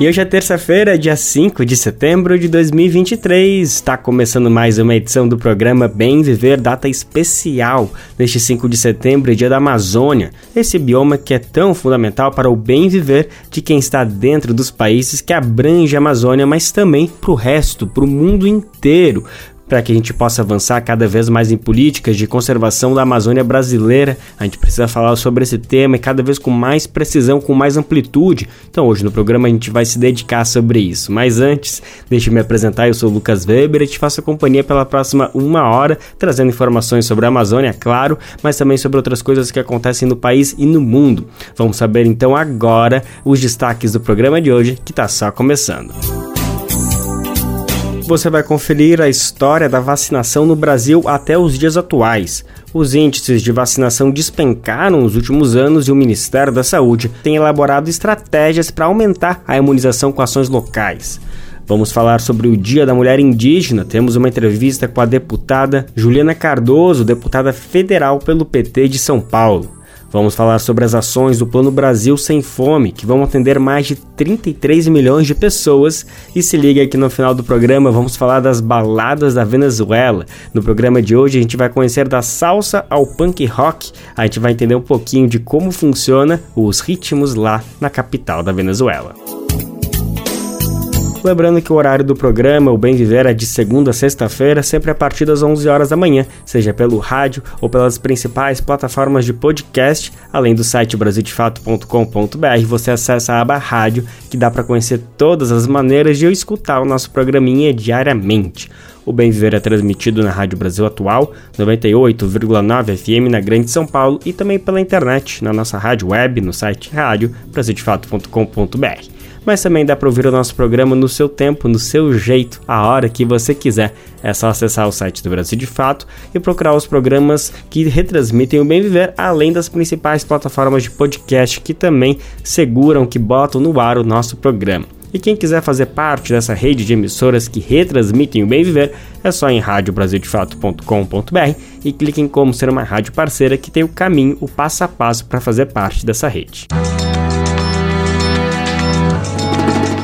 E hoje é terça-feira, dia 5 de setembro de 2023. Está começando mais uma edição do programa Bem Viver, data especial. Neste 5 de setembro, dia da Amazônia. Esse bioma que é tão fundamental para o bem viver de quem está dentro dos países que abrange a Amazônia, mas também para o resto, para o mundo inteiro para que a gente possa avançar cada vez mais em políticas de conservação da Amazônia brasileira. A gente precisa falar sobre esse tema e cada vez com mais precisão, com mais amplitude. Então, hoje no programa a gente vai se dedicar sobre isso. Mas antes, deixe-me me apresentar. Eu sou o Lucas Weber e te faço companhia pela próxima uma hora, trazendo informações sobre a Amazônia, claro, mas também sobre outras coisas que acontecem no país e no mundo. Vamos saber então agora os destaques do programa de hoje, que está só começando você vai conferir a história da vacinação no Brasil até os dias atuais. Os índices de vacinação despencaram nos últimos anos e o Ministério da Saúde tem elaborado estratégias para aumentar a imunização com ações locais. Vamos falar sobre o Dia da Mulher Indígena. Temos uma entrevista com a deputada Juliana Cardoso, deputada federal pelo PT de São Paulo. Vamos falar sobre as ações do Plano Brasil Sem Fome, que vão atender mais de 33 milhões de pessoas. E se liga aqui no final do programa, vamos falar das baladas da Venezuela. No programa de hoje, a gente vai conhecer da salsa ao punk rock. A gente vai entender um pouquinho de como funciona os ritmos lá na capital da Venezuela. Lembrando que o horário do programa, o Bem Viver, é de segunda a sexta-feira, sempre a partir das 11 horas da manhã, seja pelo rádio ou pelas principais plataformas de podcast, além do site brasildefato.com.br, você acessa a aba rádio, que dá para conhecer todas as maneiras de eu escutar o nosso programinha diariamente. O Bem Viver é transmitido na Rádio Brasil Atual, 98,9 FM na Grande São Paulo e também pela internet, na nossa rádio web, no site rádio brasildefato.com.br mas também dá para ouvir o nosso programa no seu tempo, no seu jeito, a hora que você quiser. É só acessar o site do Brasil de Fato e procurar os programas que retransmitem o Bem Viver, além das principais plataformas de podcast que também seguram, que botam no ar o nosso programa. E quem quiser fazer parte dessa rede de emissoras que retransmitem o Bem Viver, é só em radiobrasildefato.com.br e clique em como ser uma rádio parceira que tem o caminho, o passo a passo para fazer parte dessa rede.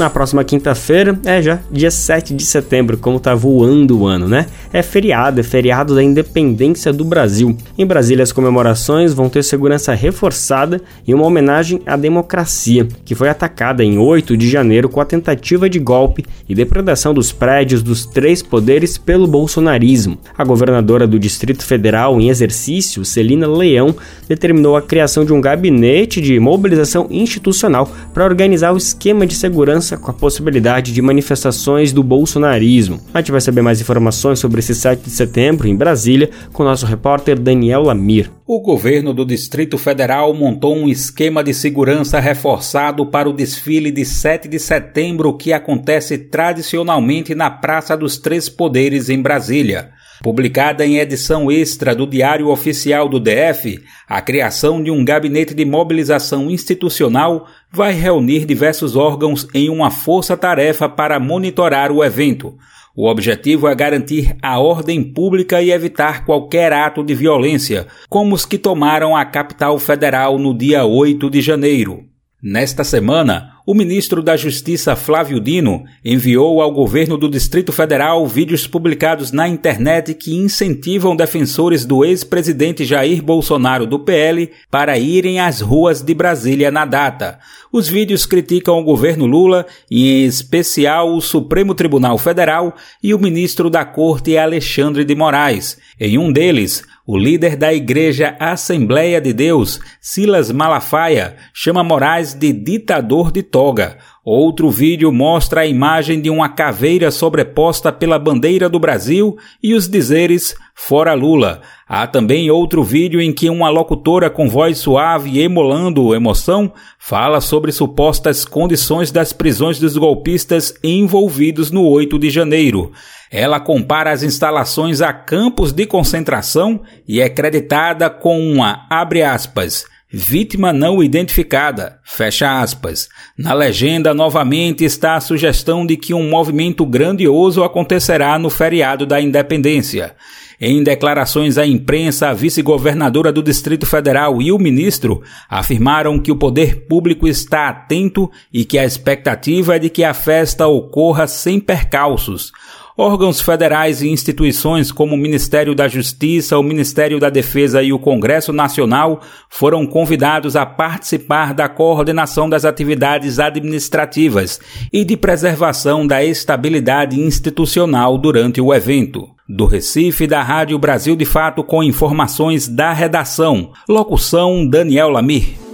Na próxima quinta-feira, é já dia 7 de setembro, como tá voando o ano, né? É feriado, é feriado da independência do Brasil. Em Brasília, as comemorações vão ter segurança reforçada e uma homenagem à democracia, que foi atacada em 8 de janeiro com a tentativa de golpe e depredação dos prédios dos três poderes pelo bolsonarismo. A governadora do Distrito Federal em exercício, Celina Leão, determinou a criação de um gabinete de mobilização institucional para organizar o esquema de segurança com a possibilidade de manifestações do bolsonarismo. A gente vai saber mais informações sobre esse 7 de setembro em Brasília com nosso repórter Daniel Lamir. O governo do Distrito Federal montou um esquema de segurança reforçado para o desfile de 7 de setembro que acontece tradicionalmente na Praça dos Três Poderes em Brasília. Publicada em edição extra do Diário Oficial do DF, a criação de um gabinete de mobilização institucional vai reunir diversos órgãos em uma força-tarefa para monitorar o evento. O objetivo é garantir a ordem pública e evitar qualquer ato de violência, como os que tomaram a capital federal no dia 8 de janeiro. Nesta semana, o ministro da Justiça Flávio Dino enviou ao governo do Distrito Federal vídeos publicados na internet que incentivam defensores do ex-presidente Jair Bolsonaro do PL para irem às ruas de Brasília na data. Os vídeos criticam o governo Lula e, em especial, o Supremo Tribunal Federal e o ministro da Corte Alexandre de Moraes. Em um deles, o líder da Igreja Assembleia de Deus, Silas Malafaia, chama Moraes de ditador de toga. Outro vídeo mostra a imagem de uma caveira sobreposta pela bandeira do Brasil e os dizeres Fora Lula. Há também outro vídeo em que uma locutora com voz suave e emulando emoção fala sobre supostas condições das prisões dos golpistas envolvidos no 8 de janeiro. Ela compara as instalações a campos de concentração e é creditada com uma, abre aspas, Vítima não identificada. Fecha aspas. Na legenda, novamente, está a sugestão de que um movimento grandioso acontecerá no feriado da independência. Em declarações à imprensa, a vice-governadora do Distrito Federal e o ministro afirmaram que o poder público está atento e que a expectativa é de que a festa ocorra sem percalços. Órgãos federais e instituições como o Ministério da Justiça, o Ministério da Defesa e o Congresso Nacional foram convidados a participar da coordenação das atividades administrativas e de preservação da estabilidade institucional durante o evento. Do Recife, da Rádio Brasil de Fato, com informações da redação. Locução Daniel Lamir.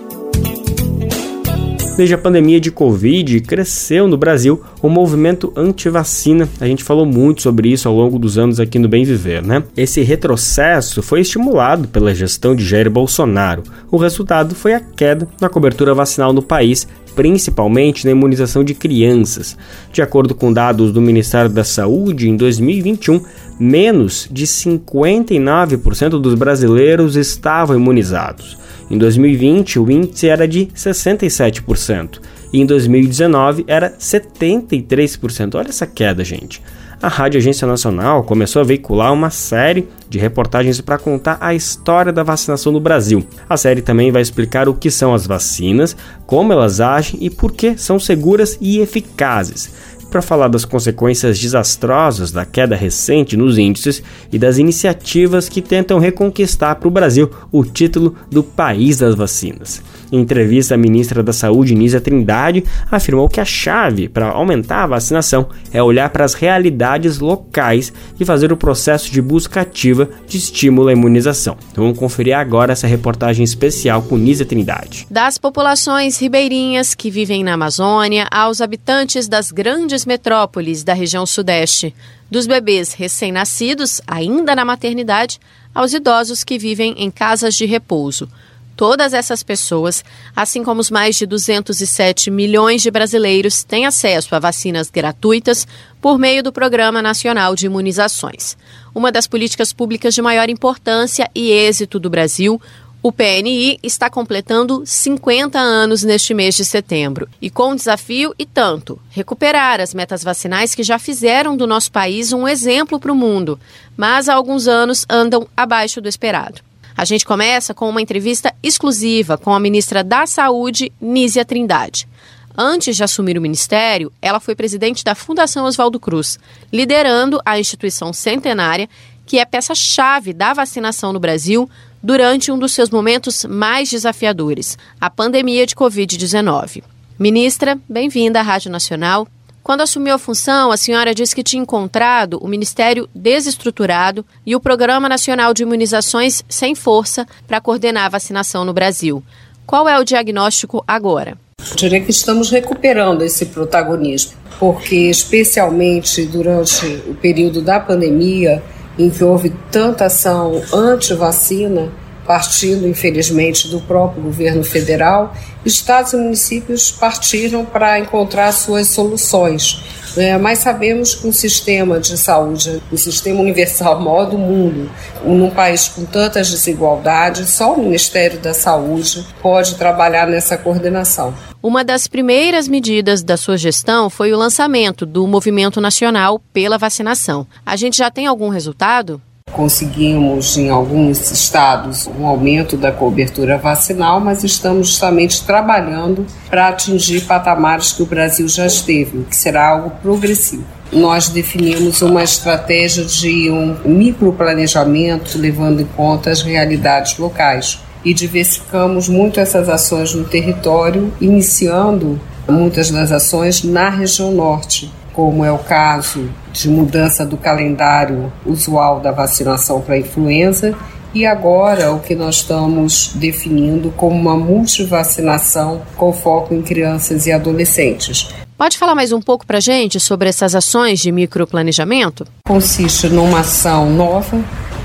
Desde a pandemia de Covid, cresceu no Brasil o movimento anti-vacina. A gente falou muito sobre isso ao longo dos anos aqui no Bem Viver, né? Esse retrocesso foi estimulado pela gestão de Jair Bolsonaro. O resultado foi a queda na cobertura vacinal no país, principalmente na imunização de crianças. De acordo com dados do Ministério da Saúde, em 2021, menos de 59% dos brasileiros estavam imunizados. Em 2020, o índice era de 67% e em 2019 era 73%. Olha essa queda, gente. A Rádio Agência Nacional começou a veicular uma série de reportagens para contar a história da vacinação no Brasil. A série também vai explicar o que são as vacinas, como elas agem e por que são seguras e eficazes para falar das consequências desastrosas da queda recente nos índices e das iniciativas que tentam reconquistar para o Brasil o título do país das vacinas. Em entrevista, a ministra da Saúde, Nízia Trindade, afirmou que a chave para aumentar a vacinação é olhar para as realidades locais e fazer o processo de busca ativa de estímulo à imunização. Então, vamos conferir agora essa reportagem especial com Nízia Trindade. Das populações ribeirinhas que vivem na Amazônia aos habitantes das grandes metrópoles da região sudeste, dos bebês recém-nascidos, ainda na maternidade, aos idosos que vivem em casas de repouso. Todas essas pessoas, assim como os mais de 207 milhões de brasileiros, têm acesso a vacinas gratuitas por meio do Programa Nacional de Imunizações. Uma das políticas públicas de maior importância e êxito do Brasil, o PNI está completando 50 anos neste mês de setembro. E com desafio e tanto: recuperar as metas vacinais que já fizeram do nosso país um exemplo para o mundo, mas há alguns anos andam abaixo do esperado. A gente começa com uma entrevista exclusiva com a ministra da Saúde, Nízia Trindade. Antes de assumir o ministério, ela foi presidente da Fundação Oswaldo Cruz, liderando a instituição centenária que é peça-chave da vacinação no Brasil durante um dos seus momentos mais desafiadores, a pandemia de Covid-19. Ministra, bem-vinda à Rádio Nacional. Quando assumiu a função, a senhora disse que tinha encontrado o Ministério desestruturado e o Programa Nacional de Imunizações sem força para coordenar a vacinação no Brasil. Qual é o diagnóstico agora? Eu diria que estamos recuperando esse protagonismo, porque, especialmente durante o período da pandemia, em que houve tanta ação anti-vacina, partindo, infelizmente, do próprio governo federal, estados e municípios partiram para encontrar suas soluções. É, mas sabemos que um sistema de saúde, um sistema universal maior do mundo, num país com tantas desigualdades, só o Ministério da Saúde pode trabalhar nessa coordenação. Uma das primeiras medidas da sua gestão foi o lançamento do Movimento Nacional pela Vacinação. A gente já tem algum resultado? Conseguimos em alguns estados um aumento da cobertura vacinal, mas estamos justamente trabalhando para atingir patamares que o Brasil já esteve, que será algo progressivo. Nós definimos uma estratégia de um microplanejamento levando em conta as realidades locais e diversificamos muito essas ações no território, iniciando muitas das ações na região norte, como é o caso de mudança do calendário usual da vacinação para a influenza e agora o que nós estamos definindo como uma multivacinação com foco em crianças e adolescentes. Pode falar mais um pouco para gente sobre essas ações de microplanejamento? Consiste numa ação nova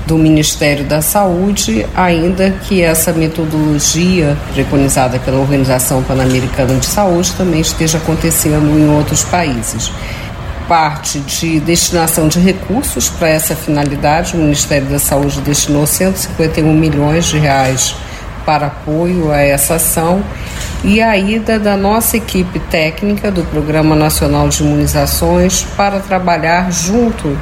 do Ministério da Saúde, ainda que essa metodologia preconizada pela Organização Pan-Americana de Saúde também esteja acontecendo em outros países. Parte de destinação de recursos para essa finalidade, o Ministério da Saúde destinou 151 milhões de reais para apoio a essa ação e a ida da nossa equipe técnica do Programa Nacional de Imunizações para trabalhar junto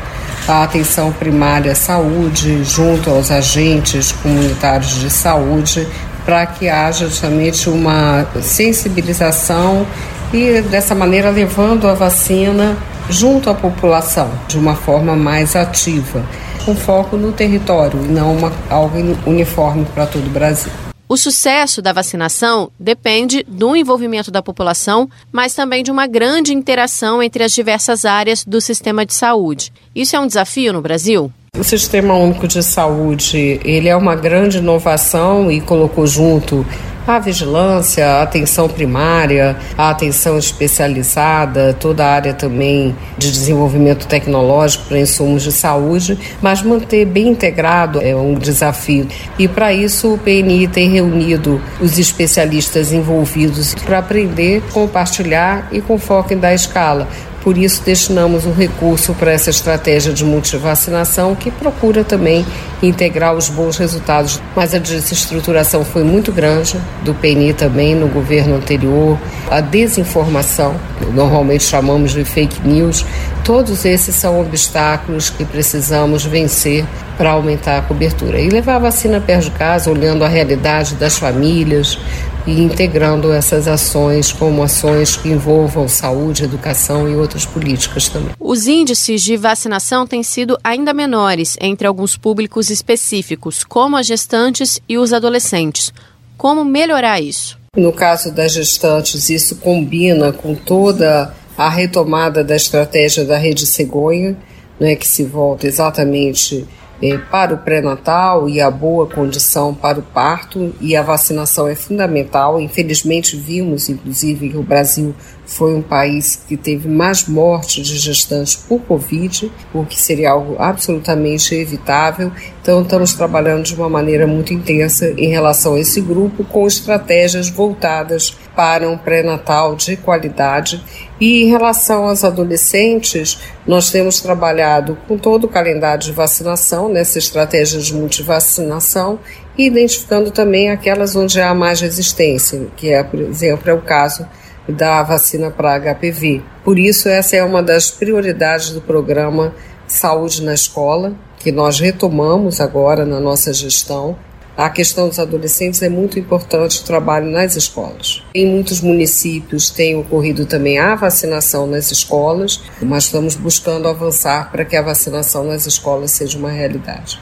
à atenção primária à saúde, junto aos agentes comunitários de saúde, para que haja justamente uma sensibilização e dessa maneira levando a vacina junto à população de uma forma mais ativa, com foco no território e não uma, algo uniforme para todo o Brasil. O sucesso da vacinação depende do envolvimento da população, mas também de uma grande interação entre as diversas áreas do sistema de saúde. Isso é um desafio no Brasil? O Sistema Único de Saúde, ele é uma grande inovação e colocou junto a vigilância, a atenção primária, a atenção especializada, toda a área também de desenvolvimento tecnológico para insumos de saúde, mas manter bem integrado é um desafio. E para isso o PNI tem reunido os especialistas envolvidos para aprender, compartilhar e com foco em dar escala por isso, destinamos o recurso para essa estratégia de multivacinação, que procura também integrar os bons resultados. Mas a desestruturação foi muito grande, do PNI também, no governo anterior, a desinformação, normalmente chamamos de fake news, todos esses são obstáculos que precisamos vencer para aumentar a cobertura. E levar a vacina perto de casa, olhando a realidade das famílias, e integrando essas ações como ações que envolvam saúde, educação e outras políticas também. Os índices de vacinação têm sido ainda menores entre alguns públicos específicos, como as gestantes e os adolescentes. Como melhorar isso? No caso das gestantes, isso combina com toda a retomada da estratégia da rede cegonha, né, que se volta exatamente é, para o pré-natal e a boa condição para o parto, e a vacinação é fundamental. Infelizmente, vimos, inclusive, que o Brasil foi um país que teve mais mortes de gestantes por Covid, o que seria algo absolutamente evitável. Então, estamos trabalhando de uma maneira muito intensa em relação a esse grupo, com estratégias voltadas para um pré-natal de qualidade. E em relação aos adolescentes, nós temos trabalhado com todo o calendário de vacinação, nessa estratégia de multivacinação, e identificando também aquelas onde há mais resistência, que é, por exemplo, é o caso da vacina para HPV. Por isso, essa é uma das prioridades do programa Saúde na Escola, que nós retomamos agora na nossa gestão. A questão dos adolescentes é muito importante o trabalho nas escolas. Em muitos municípios tem ocorrido também a vacinação nas escolas, mas estamos buscando avançar para que a vacinação nas escolas seja uma realidade.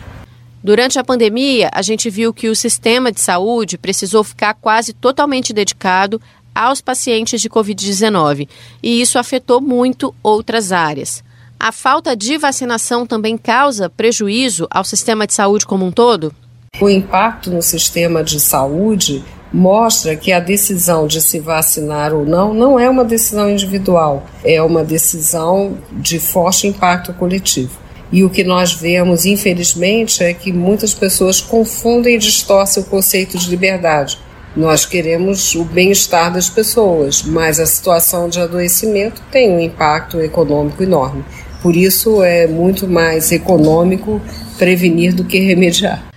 Durante a pandemia, a gente viu que o sistema de saúde precisou ficar quase totalmente dedicado aos pacientes de Covid-19 e isso afetou muito outras áreas. A falta de vacinação também causa prejuízo ao sistema de saúde como um todo? O impacto no sistema de saúde mostra que a decisão de se vacinar ou não não é uma decisão individual, é uma decisão de forte impacto coletivo. E o que nós vemos, infelizmente, é que muitas pessoas confundem e distorcem o conceito de liberdade. Nós queremos o bem-estar das pessoas, mas a situação de adoecimento tem um impacto econômico enorme. Por isso é muito mais econômico prevenir do que remediar.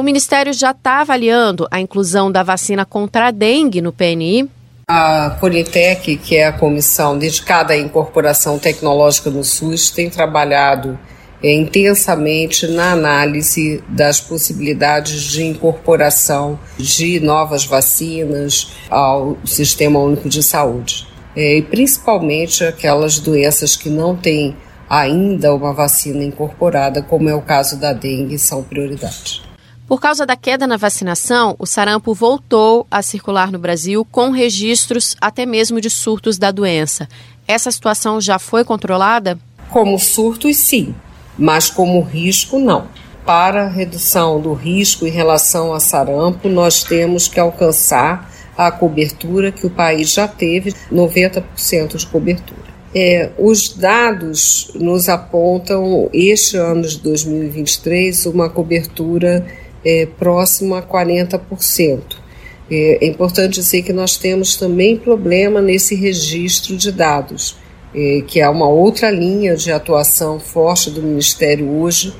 O Ministério já está avaliando a inclusão da vacina contra a dengue no PNI. A Politec, que é a comissão dedicada à incorporação tecnológica no SUS, tem trabalhado é, intensamente na análise das possibilidades de incorporação de novas vacinas ao Sistema Único de Saúde. É, e principalmente aquelas doenças que não têm ainda uma vacina incorporada, como é o caso da dengue, são prioridade. Por causa da queda na vacinação, o sarampo voltou a circular no Brasil com registros até mesmo de surtos da doença. Essa situação já foi controlada? Como surtos, sim mas como risco, não. Para redução do risco em relação a sarampo, nós temos que alcançar a cobertura que o país já teve, 90% de cobertura. É, os dados nos apontam, este ano de 2023, uma cobertura é, próxima a 40%. É, é importante dizer que nós temos também problema nesse registro de dados, é, que é uma outra linha de atuação forte do Ministério hoje,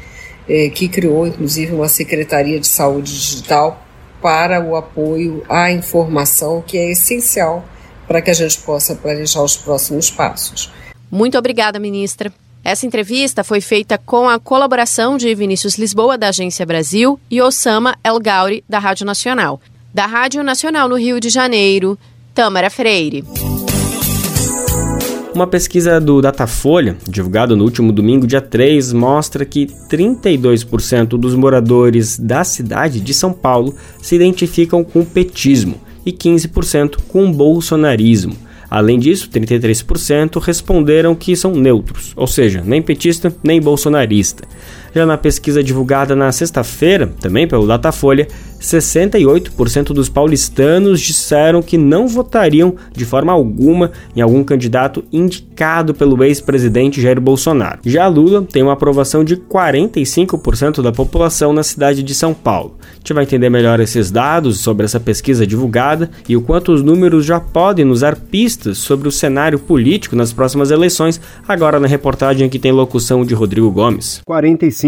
é, que criou inclusive uma Secretaria de Saúde Digital para o apoio à informação, que é essencial para que a gente possa planejar os próximos passos. Muito obrigada, ministra. Essa entrevista foi feita com a colaboração de Vinícius Lisboa, da Agência Brasil, e Osama El Gauri, da Rádio Nacional. Da Rádio Nacional no Rio de Janeiro, Tâmara Freire. Uma pesquisa do Datafolha, divulgada no último domingo, dia 3, mostra que 32% dos moradores da cidade de São Paulo se identificam com o petismo e 15% com o bolsonarismo. Além disso, 33% responderam que são neutros, ou seja, nem petista nem bolsonarista. Já na pesquisa divulgada na sexta-feira, também pelo Datafolha, 68% dos paulistanos disseram que não votariam de forma alguma em algum candidato indicado pelo ex-presidente Jair Bolsonaro. Já Lula tem uma aprovação de 45% da população na cidade de São Paulo. A gente vai entender melhor esses dados sobre essa pesquisa divulgada e o quanto os números já podem nos dar pistas sobre o cenário político nas próximas eleições, agora na reportagem que tem locução de Rodrigo Gomes. 45%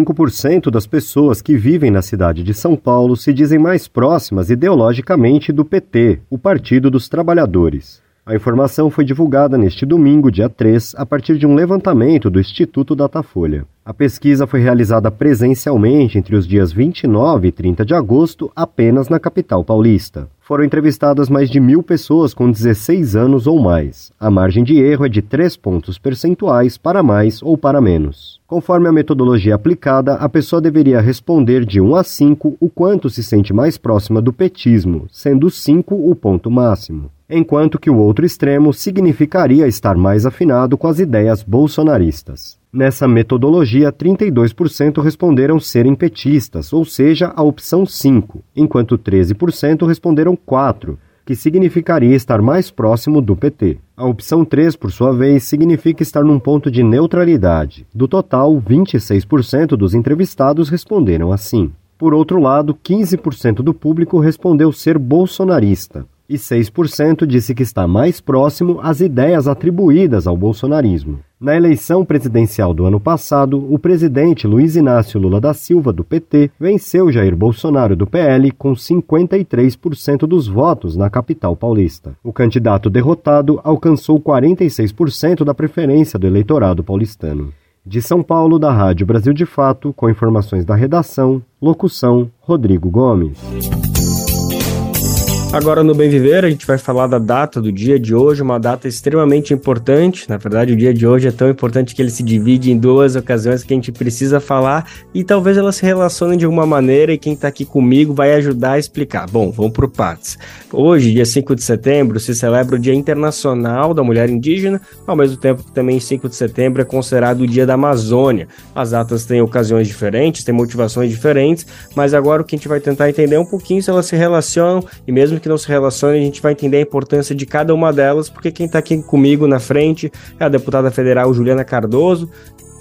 das pessoas que vivem na cidade de São Paulo se dizem mais próximas ideologicamente do PT, o Partido dos Trabalhadores. A informação foi divulgada neste domingo, dia 3, a partir de um levantamento do Instituto Datafolha. A pesquisa foi realizada presencialmente entre os dias 29 e 30 de agosto, apenas na capital paulista. Foram entrevistadas mais de mil pessoas com 16 anos ou mais. A margem de erro é de 3 pontos percentuais para mais ou para menos. Conforme a metodologia aplicada, a pessoa deveria responder de 1 a 5 o quanto se sente mais próxima do petismo, sendo 5 o ponto máximo enquanto que o outro extremo significaria estar mais afinado com as ideias bolsonaristas. Nessa metodologia, 32% responderam serem petistas, ou seja, a opção 5, enquanto 13% responderam 4, que significaria estar mais próximo do PT. A opção 3, por sua vez, significa estar num ponto de neutralidade. Do total, 26% dos entrevistados responderam assim. Por outro lado, 15% do público respondeu ser bolsonarista, e 6% disse que está mais próximo às ideias atribuídas ao bolsonarismo. Na eleição presidencial do ano passado, o presidente Luiz Inácio Lula da Silva, do PT, venceu Jair Bolsonaro, do PL, com 53% dos votos na capital paulista. O candidato derrotado alcançou 46% da preferência do eleitorado paulistano. De São Paulo, da Rádio Brasil de Fato, com informações da redação, locução Rodrigo Gomes. Agora no Bem Viver a gente vai falar da data do dia de hoje, uma data extremamente importante. Na verdade, o dia de hoje é tão importante que ele se divide em duas ocasiões que a gente precisa falar e talvez elas se relacionem de alguma maneira e quem está aqui comigo vai ajudar a explicar. Bom, vamos por partes. Hoje, dia 5 de setembro, se celebra o Dia Internacional da Mulher Indígena, ao mesmo tempo que também 5 de setembro é considerado o Dia da Amazônia. As datas têm ocasiões diferentes, têm motivações diferentes, mas agora o que a gente vai tentar entender é um pouquinho se elas se relacionam e mesmo que não se relacione, a gente vai entender a importância de cada uma delas, porque quem está aqui comigo na frente é a deputada federal Juliana Cardoso,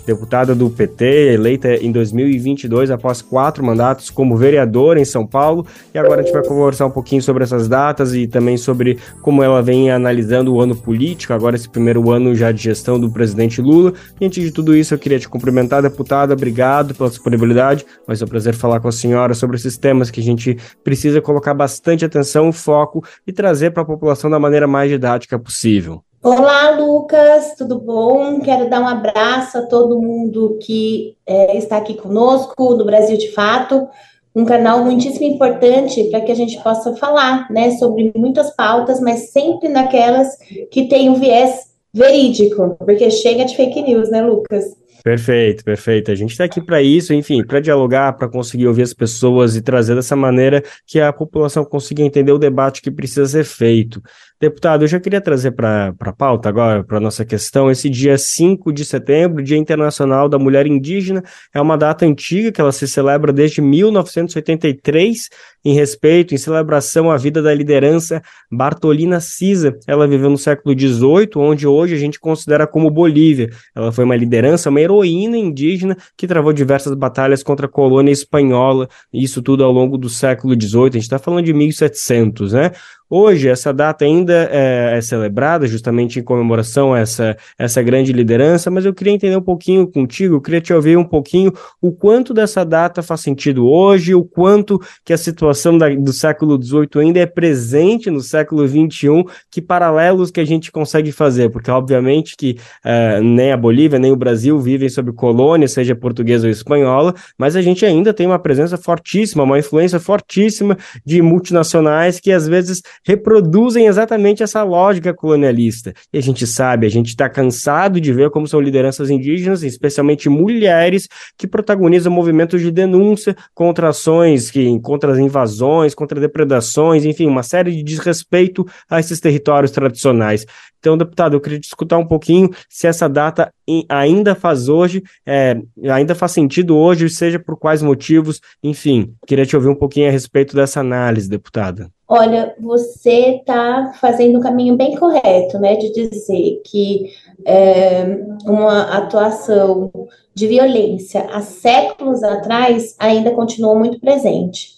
deputada do PT, eleita em 2022 após quatro mandatos como vereadora em São Paulo. E agora a gente vai conversar um pouquinho sobre essas datas e também sobre como ela vem analisando o ano político, agora esse primeiro ano já de gestão do presidente Lula. E antes de tudo isso, eu queria te cumprimentar, deputada, obrigado pela disponibilidade. Vai ser um prazer falar com a senhora sobre esses temas que a gente precisa colocar bastante atenção, foco e trazer para a população da maneira mais didática possível. Olá, Lucas, tudo bom? Quero dar um abraço a todo mundo que é, está aqui conosco no Brasil de Fato, um canal muitíssimo importante para que a gente possa falar né, sobre muitas pautas, mas sempre naquelas que têm um viés verídico, porque chega de fake news, né, Lucas? Perfeito, perfeito. A gente está aqui para isso, enfim, para dialogar, para conseguir ouvir as pessoas e trazer dessa maneira que a população consiga entender o debate que precisa ser feito. Deputado, eu já queria trazer para a pauta agora, para a nossa questão, esse dia 5 de setembro, Dia Internacional da Mulher Indígena, é uma data antiga que ela se celebra desde 1983, em respeito, em celebração à vida da liderança Bartolina Cisa. Ela viveu no século XVIII, onde hoje a gente considera como Bolívia. Ela foi uma liderança, uma heroína indígena que travou diversas batalhas contra a colônia espanhola, isso tudo ao longo do século XVIII, a gente está falando de 1700, né? Hoje, essa data ainda é, é, celebrada justamente em comemoração a essa, essa grande liderança, mas eu queria entender um pouquinho contigo, eu queria te ouvir um pouquinho o quanto dessa data faz sentido hoje, o quanto que a situação da, do século XVIII ainda é presente no século XXI, que paralelos que a gente consegue fazer, porque obviamente que uh, nem a Bolívia nem o Brasil vivem sob colônia, seja portuguesa ou espanhola, mas a gente ainda tem uma presença fortíssima, uma influência fortíssima de multinacionais que às vezes reproduzem exatamente essa lógica colonialista. E a gente sabe, a gente está cansado de ver como são lideranças indígenas, especialmente mulheres, que protagonizam movimentos de denúncia contra ações, que, contra as invasões, contra depredações, enfim, uma série de desrespeito a esses territórios tradicionais. Então, deputado, eu queria discutir um pouquinho se essa data ainda faz hoje, é, ainda faz sentido hoje, seja por quais motivos, enfim, queria te ouvir um pouquinho a respeito dessa análise, deputada. Olha, você está fazendo o caminho bem correto, né, de dizer que é, uma atuação de violência há séculos atrás ainda continuou muito presente.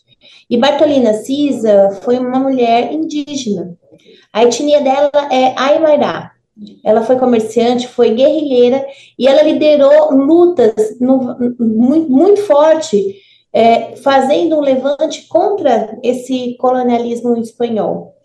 E Bartolina Cisa foi uma mulher indígena. A etnia dela é Aimará. Ela foi comerciante, foi guerrilheira e ela liderou lutas no, muito, muito forte é, fazendo um levante contra esse colonialismo espanhol.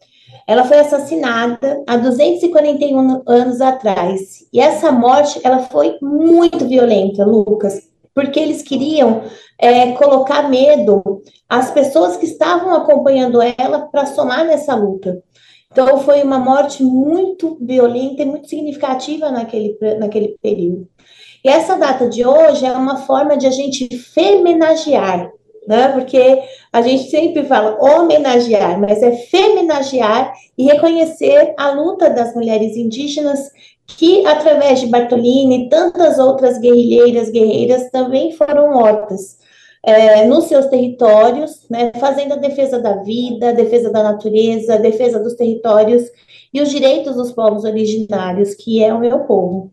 Ela foi assassinada há 241 anos atrás. E essa morte, ela foi muito violenta, Lucas, porque eles queriam é, colocar medo às pessoas que estavam acompanhando ela para somar nessa luta. Então, foi uma morte muito violenta e muito significativa naquele, naquele período. E essa data de hoje é uma forma de a gente femenagear, né? Porque a gente sempre fala homenagear, mas é femenagear e reconhecer a luta das mulheres indígenas que, através de Bartolini e tantas outras guerrilheiras, guerreiras, também foram mortas. É, nos seus territórios, né, fazendo a defesa da vida, defesa da natureza, defesa dos territórios e os direitos dos povos originários, que é o meu povo.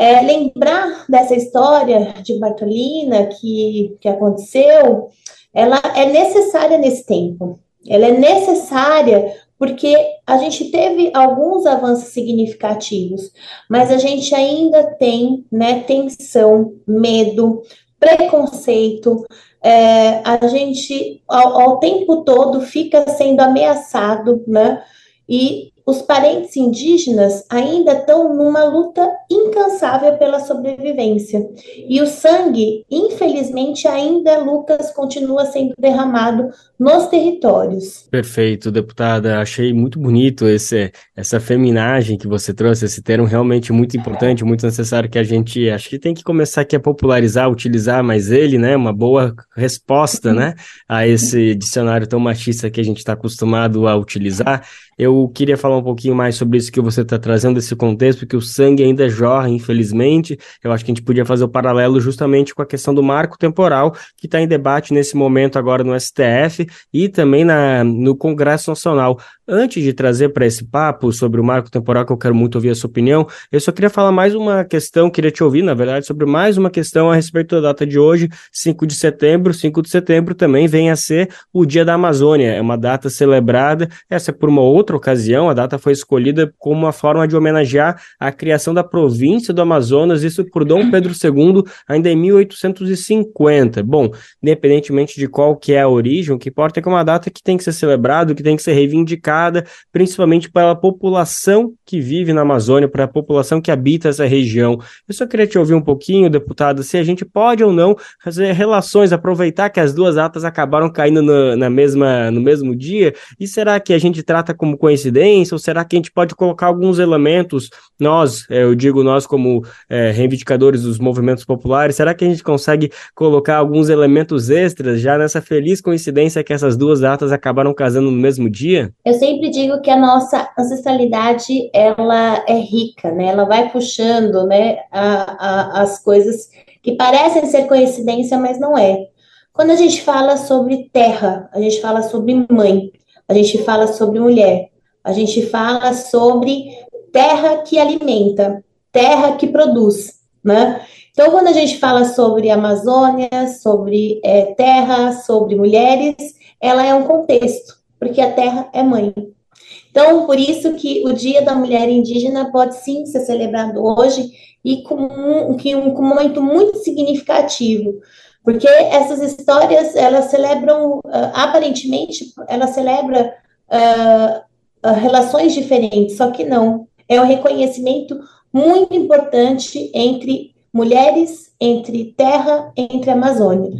É, lembrar dessa história de Bartolina que, que aconteceu, ela é necessária nesse tempo. Ela é necessária porque a gente teve alguns avanços significativos, mas a gente ainda tem né, tensão, medo, preconceito. É, a gente, ao, ao tempo todo, fica sendo ameaçado, né? E os parentes indígenas ainda estão numa luta incansável pela sobrevivência. E o sangue, infelizmente, ainda, Lucas, continua sendo derramado nos territórios. Perfeito, deputada. Achei muito bonito esse, essa feminagem que você trouxe, esse termo realmente muito importante, muito necessário que a gente acho que tem que começar aqui a popularizar, utilizar mais ele, né? Uma boa resposta, né? A esse dicionário tão machista que a gente está acostumado a utilizar. Eu queria falar um pouquinho mais sobre isso que você está trazendo, esse contexto, que o sangue ainda jorra, infelizmente. Eu acho que a gente podia fazer o paralelo justamente com a questão do marco temporal, que está em debate nesse momento agora no STF e também na, no Congresso Nacional. Antes de trazer para esse papo sobre o marco temporal, que eu quero muito ouvir a sua opinião, eu só queria falar mais uma questão, queria te ouvir, na verdade, sobre mais uma questão a respeito da data de hoje, 5 de setembro. 5 de setembro também vem a ser o Dia da Amazônia, é uma data celebrada, essa é por uma outra ocasião, a data foi escolhida como uma forma de homenagear a criação da província do Amazonas, isso por Dom Pedro II, ainda em 1850. Bom, independentemente de qual que é a origem, o que importa é que é uma data que tem que ser celebrada, que tem que ser reivindicada, principalmente pela população que vive na Amazônia, para a população que habita essa região. Eu só queria te ouvir um pouquinho, deputado, se a gente pode ou não fazer relações, aproveitar que as duas datas acabaram caindo no, na mesma, no mesmo dia, e será que a gente trata como coincidência, ou será que a gente pode colocar alguns elementos, nós, é, eu digo nós como é, reivindicadores dos movimentos populares, será que a gente consegue colocar alguns elementos extras já nessa feliz coincidência que essas duas datas acabaram casando no mesmo dia? Eu sempre digo que a nossa ancestralidade ela é rica, né? Ela vai puxando, né, a, a, as coisas que parecem ser coincidência, mas não é. Quando a gente fala sobre terra, a gente fala sobre mãe, a gente fala sobre mulher, a gente fala sobre terra que alimenta, terra que produz, né? Então, quando a gente fala sobre Amazônia, sobre é, terra, sobre mulheres, ela é um contexto, porque a terra é mãe. Então, por isso que o Dia da Mulher Indígena pode sim ser celebrado hoje e com um, um, com um momento muito significativo, porque essas histórias, elas celebram, uh, aparentemente, ela celebra uh, uh, relações diferentes, só que não. É um reconhecimento muito importante entre mulheres, entre terra, entre Amazônia.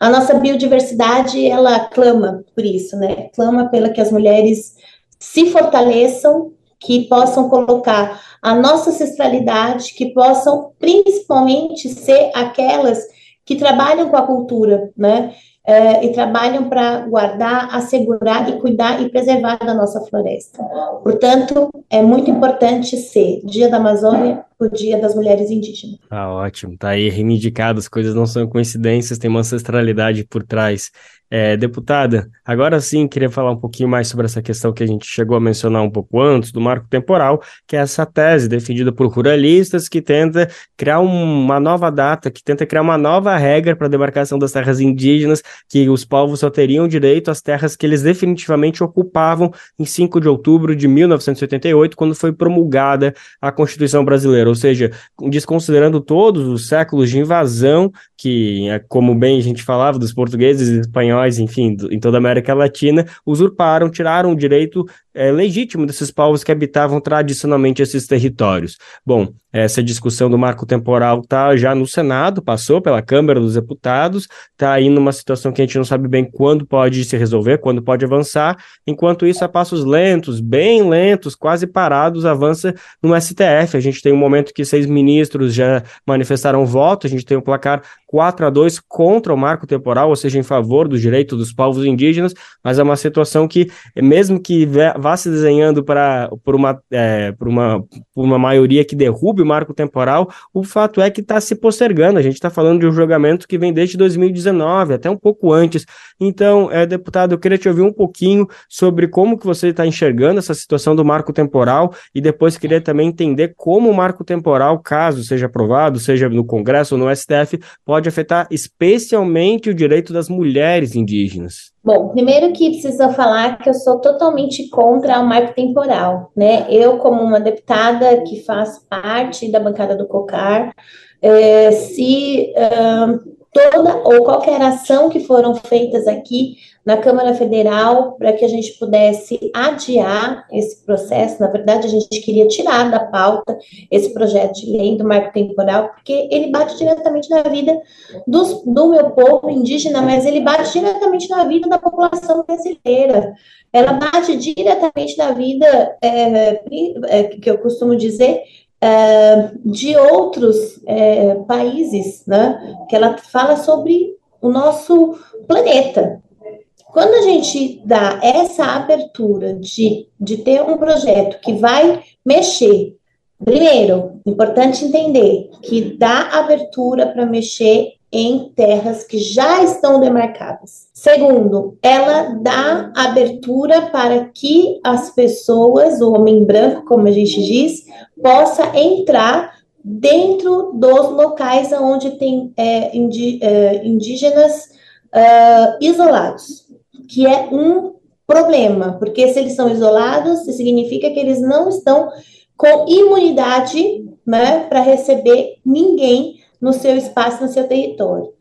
A nossa biodiversidade, ela clama por isso, né? Clama pela que as mulheres se fortaleçam, que possam colocar a nossa ancestralidade, que possam principalmente ser aquelas que trabalham com a cultura, né? É, e trabalham para guardar, assegurar e cuidar e preservar da nossa floresta. Portanto, é muito importante ser Dia da Amazônia, o Dia das Mulheres Indígenas. Ah, ótimo. Tá aí reivindicado, as coisas não são coincidências, tem uma ancestralidade por trás. É, deputada, agora sim queria falar um pouquinho mais sobre essa questão que a gente chegou a mencionar um pouco antes, do marco temporal, que é essa tese defendida por ruralistas que tenta criar um, uma nova data, que tenta criar uma nova regra para a demarcação das terras indígenas, que os povos só teriam direito às terras que eles definitivamente ocupavam em 5 de outubro de 1988, quando foi promulgada a Constituição Brasileira, ou seja, desconsiderando todos os séculos de invasão, que, é, como bem a gente falava, dos portugueses espanhóis enfim, em toda a América Latina, usurparam, tiraram o direito é, legítimo desses povos que habitavam tradicionalmente esses territórios. Bom, essa discussão do marco temporal está já no Senado, passou pela Câmara dos Deputados, está aí numa situação que a gente não sabe bem quando pode se resolver, quando pode avançar. Enquanto isso, a passos lentos, bem lentos, quase parados, avança no STF. A gente tem um momento que seis ministros já manifestaram voto, a gente tem um placar 4 a 2 contra o marco temporal, ou seja, em favor do direito dos povos indígenas, mas é uma situação que, mesmo que vá se desenhando para por uma, é, por uma, por uma maioria que derrube o marco temporal, o fato é que está se postergando. A gente está falando de um julgamento que vem desde 2019, até um pouco antes. Então, é, deputado, eu queria te ouvir um pouquinho sobre como que você está enxergando essa situação do marco temporal e depois queria também entender como o marco temporal, caso seja aprovado, seja no Congresso ou no STF, pode afetar especialmente o direito das mulheres indígenas. Bom, primeiro que precisa falar que eu sou totalmente contra o marco temporal, né? Eu, como uma deputada que faz parte da bancada do COCAR, é, se toda ou qualquer ação que foram feitas aqui na Câmara Federal para que a gente pudesse adiar esse processo. Na verdade, a gente queria tirar da pauta esse projeto de lei do marco temporal, porque ele bate diretamente na vida dos, do meu povo indígena, mas ele bate diretamente na vida da população brasileira. Ela bate diretamente na vida, é, é, que eu costumo dizer, é, de outros é, países, né? Que ela fala sobre o nosso planeta. Quando a gente dá essa abertura de, de ter um projeto que vai mexer, primeiro, importante entender que dá abertura para mexer em terras que já estão demarcadas. Segundo, ela dá abertura para que as pessoas, o homem branco, como a gente diz, possa entrar dentro dos locais onde tem é, é, indígenas uh, isolados, que é um problema, porque se eles são isolados, significa que eles não estão com imunidade né, para receber ninguém no seu espaço, no seu território.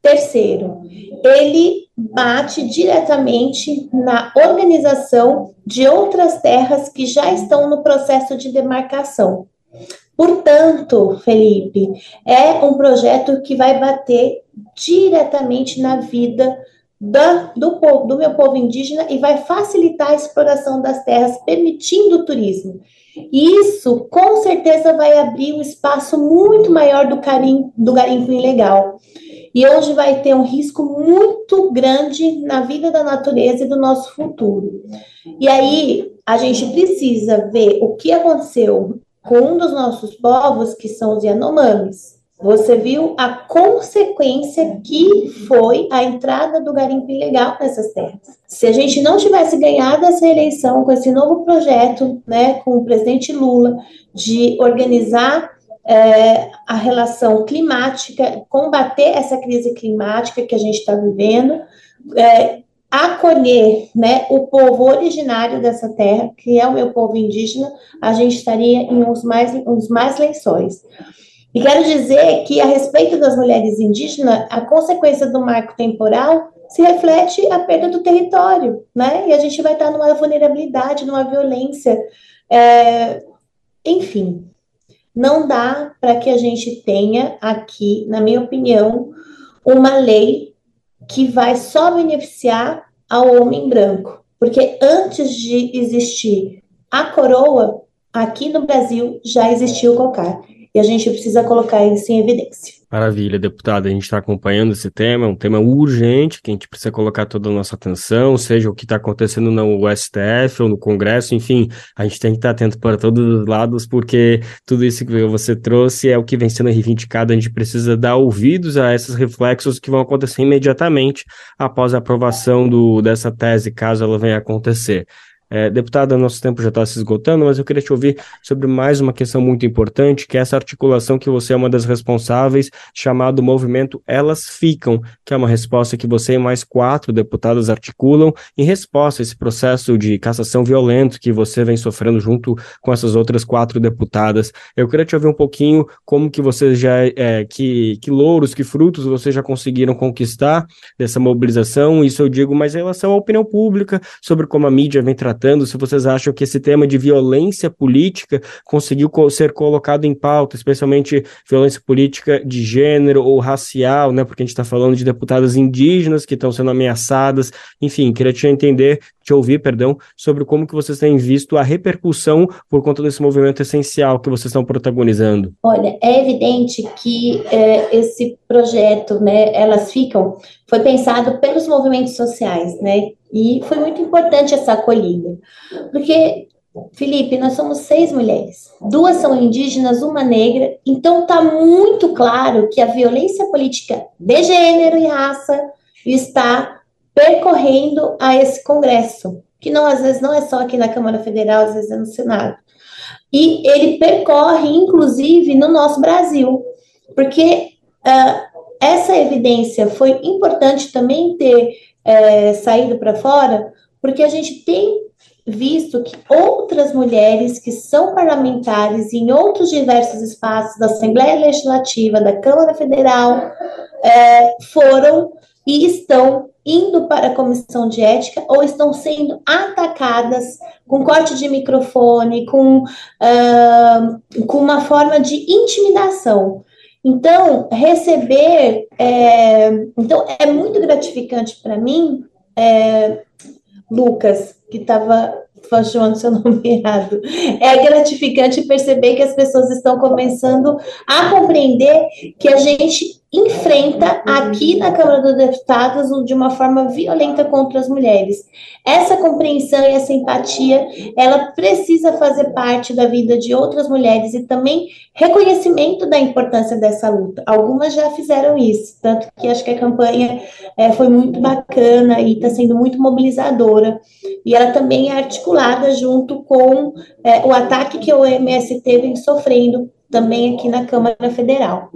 Terceiro, ele bate diretamente na organização de outras terras que já estão no processo de demarcação. Portanto, Felipe, é um projeto que vai bater diretamente na vida da, do, povo, do meu povo indígena e vai facilitar a exploração das terras, permitindo o turismo. E isso, com certeza, vai abrir um espaço muito maior do, carim, do garimpo ilegal. E hoje vai ter um risco muito grande na vida da natureza e do nosso futuro. E aí, a gente precisa ver o que aconteceu com um dos nossos povos, que são os Yanomamis. Você viu a consequência que foi a entrada do garimpo ilegal nessas terras. Se a gente não tivesse ganhado essa eleição com esse novo projeto, né, com o presidente Lula, de organizar é, a relação climática, combater essa crise climática que a gente está vivendo, é, acolher né, o povo originário dessa terra, que é o meu povo indígena, a gente estaria em uns mais, uns mais lençóis. E quero dizer que, a respeito das mulheres indígenas, a consequência do marco temporal se reflete a perda do território, né? E a gente vai estar numa vulnerabilidade, numa violência. É... Enfim, não dá para que a gente tenha aqui, na minha opinião, uma lei que vai só beneficiar ao homem branco. Porque antes de existir a coroa, aqui no Brasil já existiu o cocar e a gente precisa colocar isso em evidência. Maravilha, deputada. A gente está acompanhando esse tema, é um tema urgente que a gente precisa colocar toda a nossa atenção, seja o que está acontecendo no STF ou no Congresso, enfim, a gente tem que estar atento para todos os lados, porque tudo isso que você trouxe é o que vem sendo reivindicado. A gente precisa dar ouvidos a esses reflexos que vão acontecer imediatamente após a aprovação do, dessa tese, caso ela venha a acontecer. É, deputada, nosso tempo já está se esgotando, mas eu queria te ouvir sobre mais uma questão muito importante, que é essa articulação que você é uma das responsáveis, chamado movimento Elas Ficam, que é uma resposta que você e mais quatro deputadas articulam em resposta a esse processo de cassação violento que você vem sofrendo junto com essas outras quatro deputadas. Eu queria te ouvir um pouquinho como que você já, é, que, que louros, que frutos vocês já conseguiram conquistar dessa mobilização, isso eu digo, mas em relação à opinião pública, sobre como a mídia vem tratando tratando, se vocês acham que esse tema de violência política conseguiu ser colocado em pauta, especialmente violência política de gênero ou racial, né? Porque a gente está falando de deputadas indígenas que estão sendo ameaçadas. Enfim, queria te entender, te ouvir, perdão, sobre como que vocês têm visto a repercussão por conta desse movimento essencial que vocês estão protagonizando. Olha, é evidente que é, esse projeto, né, elas ficam, foi pensado pelos movimentos sociais, né? E foi muito importante essa acolhida. Porque, Felipe, nós somos seis mulheres. Duas são indígenas, uma negra. Então, está muito claro que a violência política de gênero e raça está percorrendo a esse Congresso, que não às vezes não é só aqui na Câmara Federal, às vezes é no Senado. E ele percorre, inclusive, no nosso Brasil, porque uh, essa evidência foi importante também ter é, saído para fora, porque a gente tem visto que outras mulheres que são parlamentares em outros diversos espaços da Assembleia Legislativa, da Câmara Federal, é, foram e estão indo para a comissão de ética ou estão sendo atacadas com corte de microfone, com, uh, com uma forma de intimidação. Então, receber. É, então, é muito gratificante para mim, é, Lucas, que estava chamando seu nome errado. É gratificante perceber que as pessoas estão começando a compreender que a gente enfrenta aqui na Câmara dos Deputados de uma forma violenta contra as mulheres. Essa compreensão e essa empatia, ela precisa fazer parte da vida de outras mulheres e também reconhecimento da importância dessa luta. Algumas já fizeram isso, tanto que acho que a campanha é, foi muito bacana e está sendo muito mobilizadora. E ela também é articulada junto com é, o ataque que o MST vem sofrendo também aqui na Câmara Federal.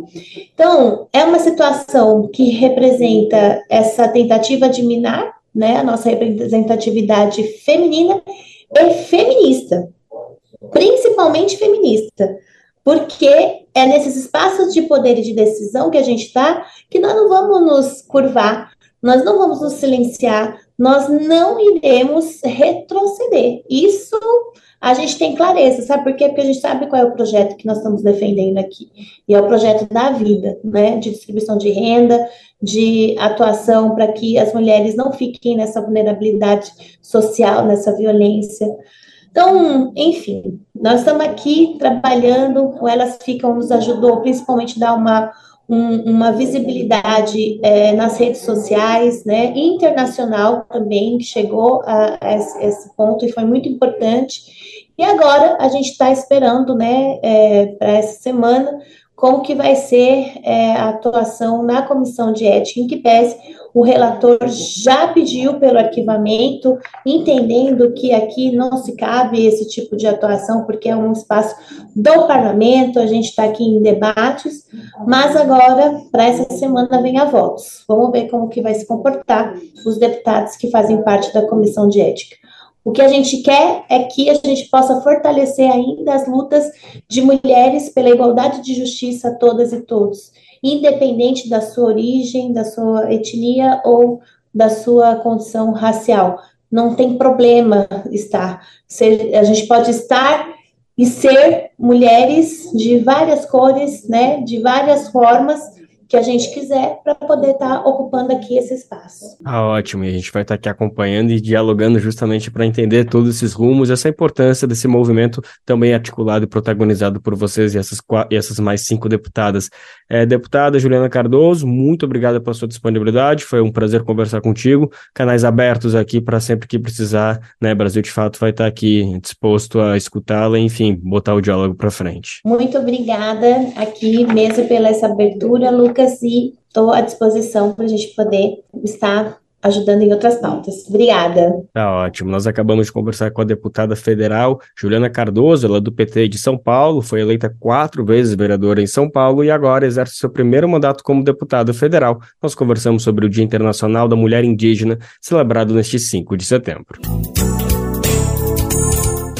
Então, é uma situação que representa essa tentativa de minar né, a nossa representatividade feminina e feminista, principalmente feminista, porque é nesses espaços de poder e de decisão que a gente está que nós não vamos nos curvar, nós não vamos nos silenciar, nós não iremos retroceder. Isso a gente tem clareza, sabe por quê? Porque a gente sabe qual é o projeto que nós estamos defendendo aqui. E é o projeto da vida, né? De distribuição de renda, de atuação para que as mulheres não fiquem nessa vulnerabilidade social, nessa violência. Então, enfim, nós estamos aqui trabalhando, Elas Ficam nos ajudou principalmente a dar uma, um, uma visibilidade é, nas redes sociais, né, internacional também, que chegou a, a esse, ponto e foi muito importante. E agora a gente está esperando, né, é, para essa semana, como que vai ser é, a atuação na comissão de ética, em que pese o relator já pediu pelo arquivamento, entendendo que aqui não se cabe esse tipo de atuação, porque é um espaço do parlamento, a gente está aqui em debates, mas agora, para essa semana, vem a votos. Vamos ver como que vai se comportar os deputados que fazem parte da comissão de ética. O que a gente quer é que a gente possa fortalecer ainda as lutas de mulheres pela igualdade de justiça a todas e todos, independente da sua origem, da sua etnia ou da sua condição racial. Não tem problema estar. A gente pode estar e ser mulheres de várias cores, né, de várias formas, que a gente quiser para poder estar tá ocupando aqui esse espaço. Ah, ótimo, e a gente vai estar tá aqui acompanhando e dialogando justamente para entender todos esses rumos, essa importância desse movimento também articulado e protagonizado por vocês e essas, e essas mais cinco deputadas. É, deputada Juliana Cardoso, muito obrigada pela sua disponibilidade, foi um prazer conversar contigo. Canais abertos aqui para sempre que precisar, né? Brasil de Fato vai estar tá aqui disposto a escutá-la, enfim, botar o diálogo para frente. Muito obrigada aqui mesmo pela essa abertura, Lucas, e estou à disposição para a gente poder estar ajudando em outras pautas. Obrigada. Tá ótimo. Nós acabamos de conversar com a deputada federal Juliana Cardoso, ela é do PT de São Paulo, foi eleita quatro vezes vereadora em São Paulo e agora exerce seu primeiro mandato como deputada federal. Nós conversamos sobre o Dia Internacional da Mulher Indígena, celebrado neste 5 de setembro.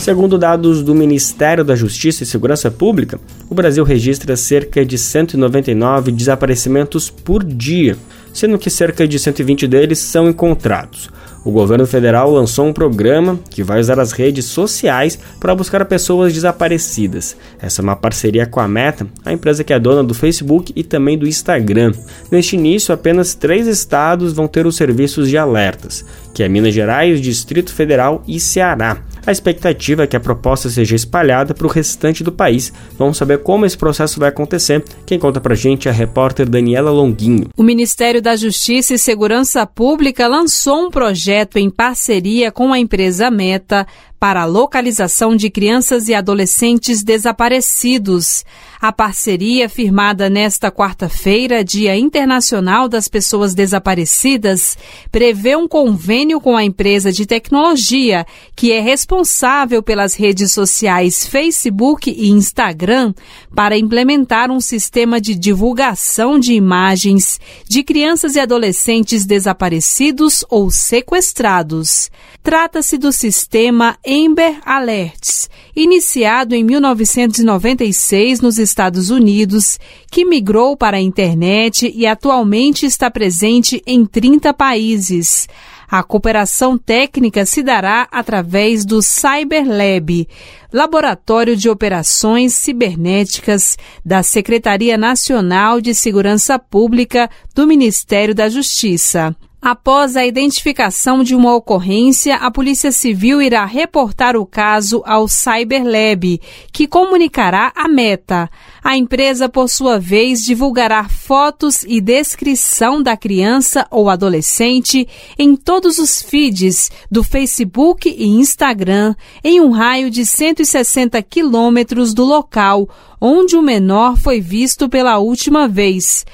Segundo dados do Ministério da Justiça e Segurança Pública, o Brasil registra cerca de 199 desaparecimentos por dia sendo que cerca de 120 deles são encontrados. O governo federal lançou um programa que vai usar as redes sociais para buscar pessoas desaparecidas. Essa é uma parceria com a Meta, a empresa que é dona do Facebook e também do Instagram. Neste início, apenas três estados vão ter os serviços de alertas, que é Minas Gerais, Distrito Federal e Ceará. A expectativa é que a proposta seja espalhada para o restante do país. Vamos saber como esse processo vai acontecer. Quem conta para a gente é a repórter Daniela Longuinho. O Ministério da Justiça e Segurança Pública lançou um projeto em parceria com a empresa Meta para a localização de crianças e adolescentes desaparecidos. A parceria, firmada nesta quarta-feira, Dia Internacional das Pessoas Desaparecidas, prevê um convênio com a empresa de tecnologia, que é responsável pelas redes sociais Facebook e Instagram, para implementar um sistema de divulgação de imagens de crianças e adolescentes desaparecidos ou sequestrados. Trata-se do sistema Amber Alerts, iniciado em 1996 nos Estados Unidos, que migrou para a internet e atualmente está presente em 30 países. A cooperação técnica se dará através do CyberLab, Laboratório de Operações Cibernéticas da Secretaria Nacional de Segurança Pública do Ministério da Justiça. Após a identificação de uma ocorrência, a Polícia Civil irá reportar o caso ao CyberLab, que comunicará a meta. A empresa, por sua vez, divulgará fotos e descrição da criança ou adolescente em todos os feeds do Facebook e Instagram, em um raio de 160 quilômetros do local onde o menor foi visto pela última vez.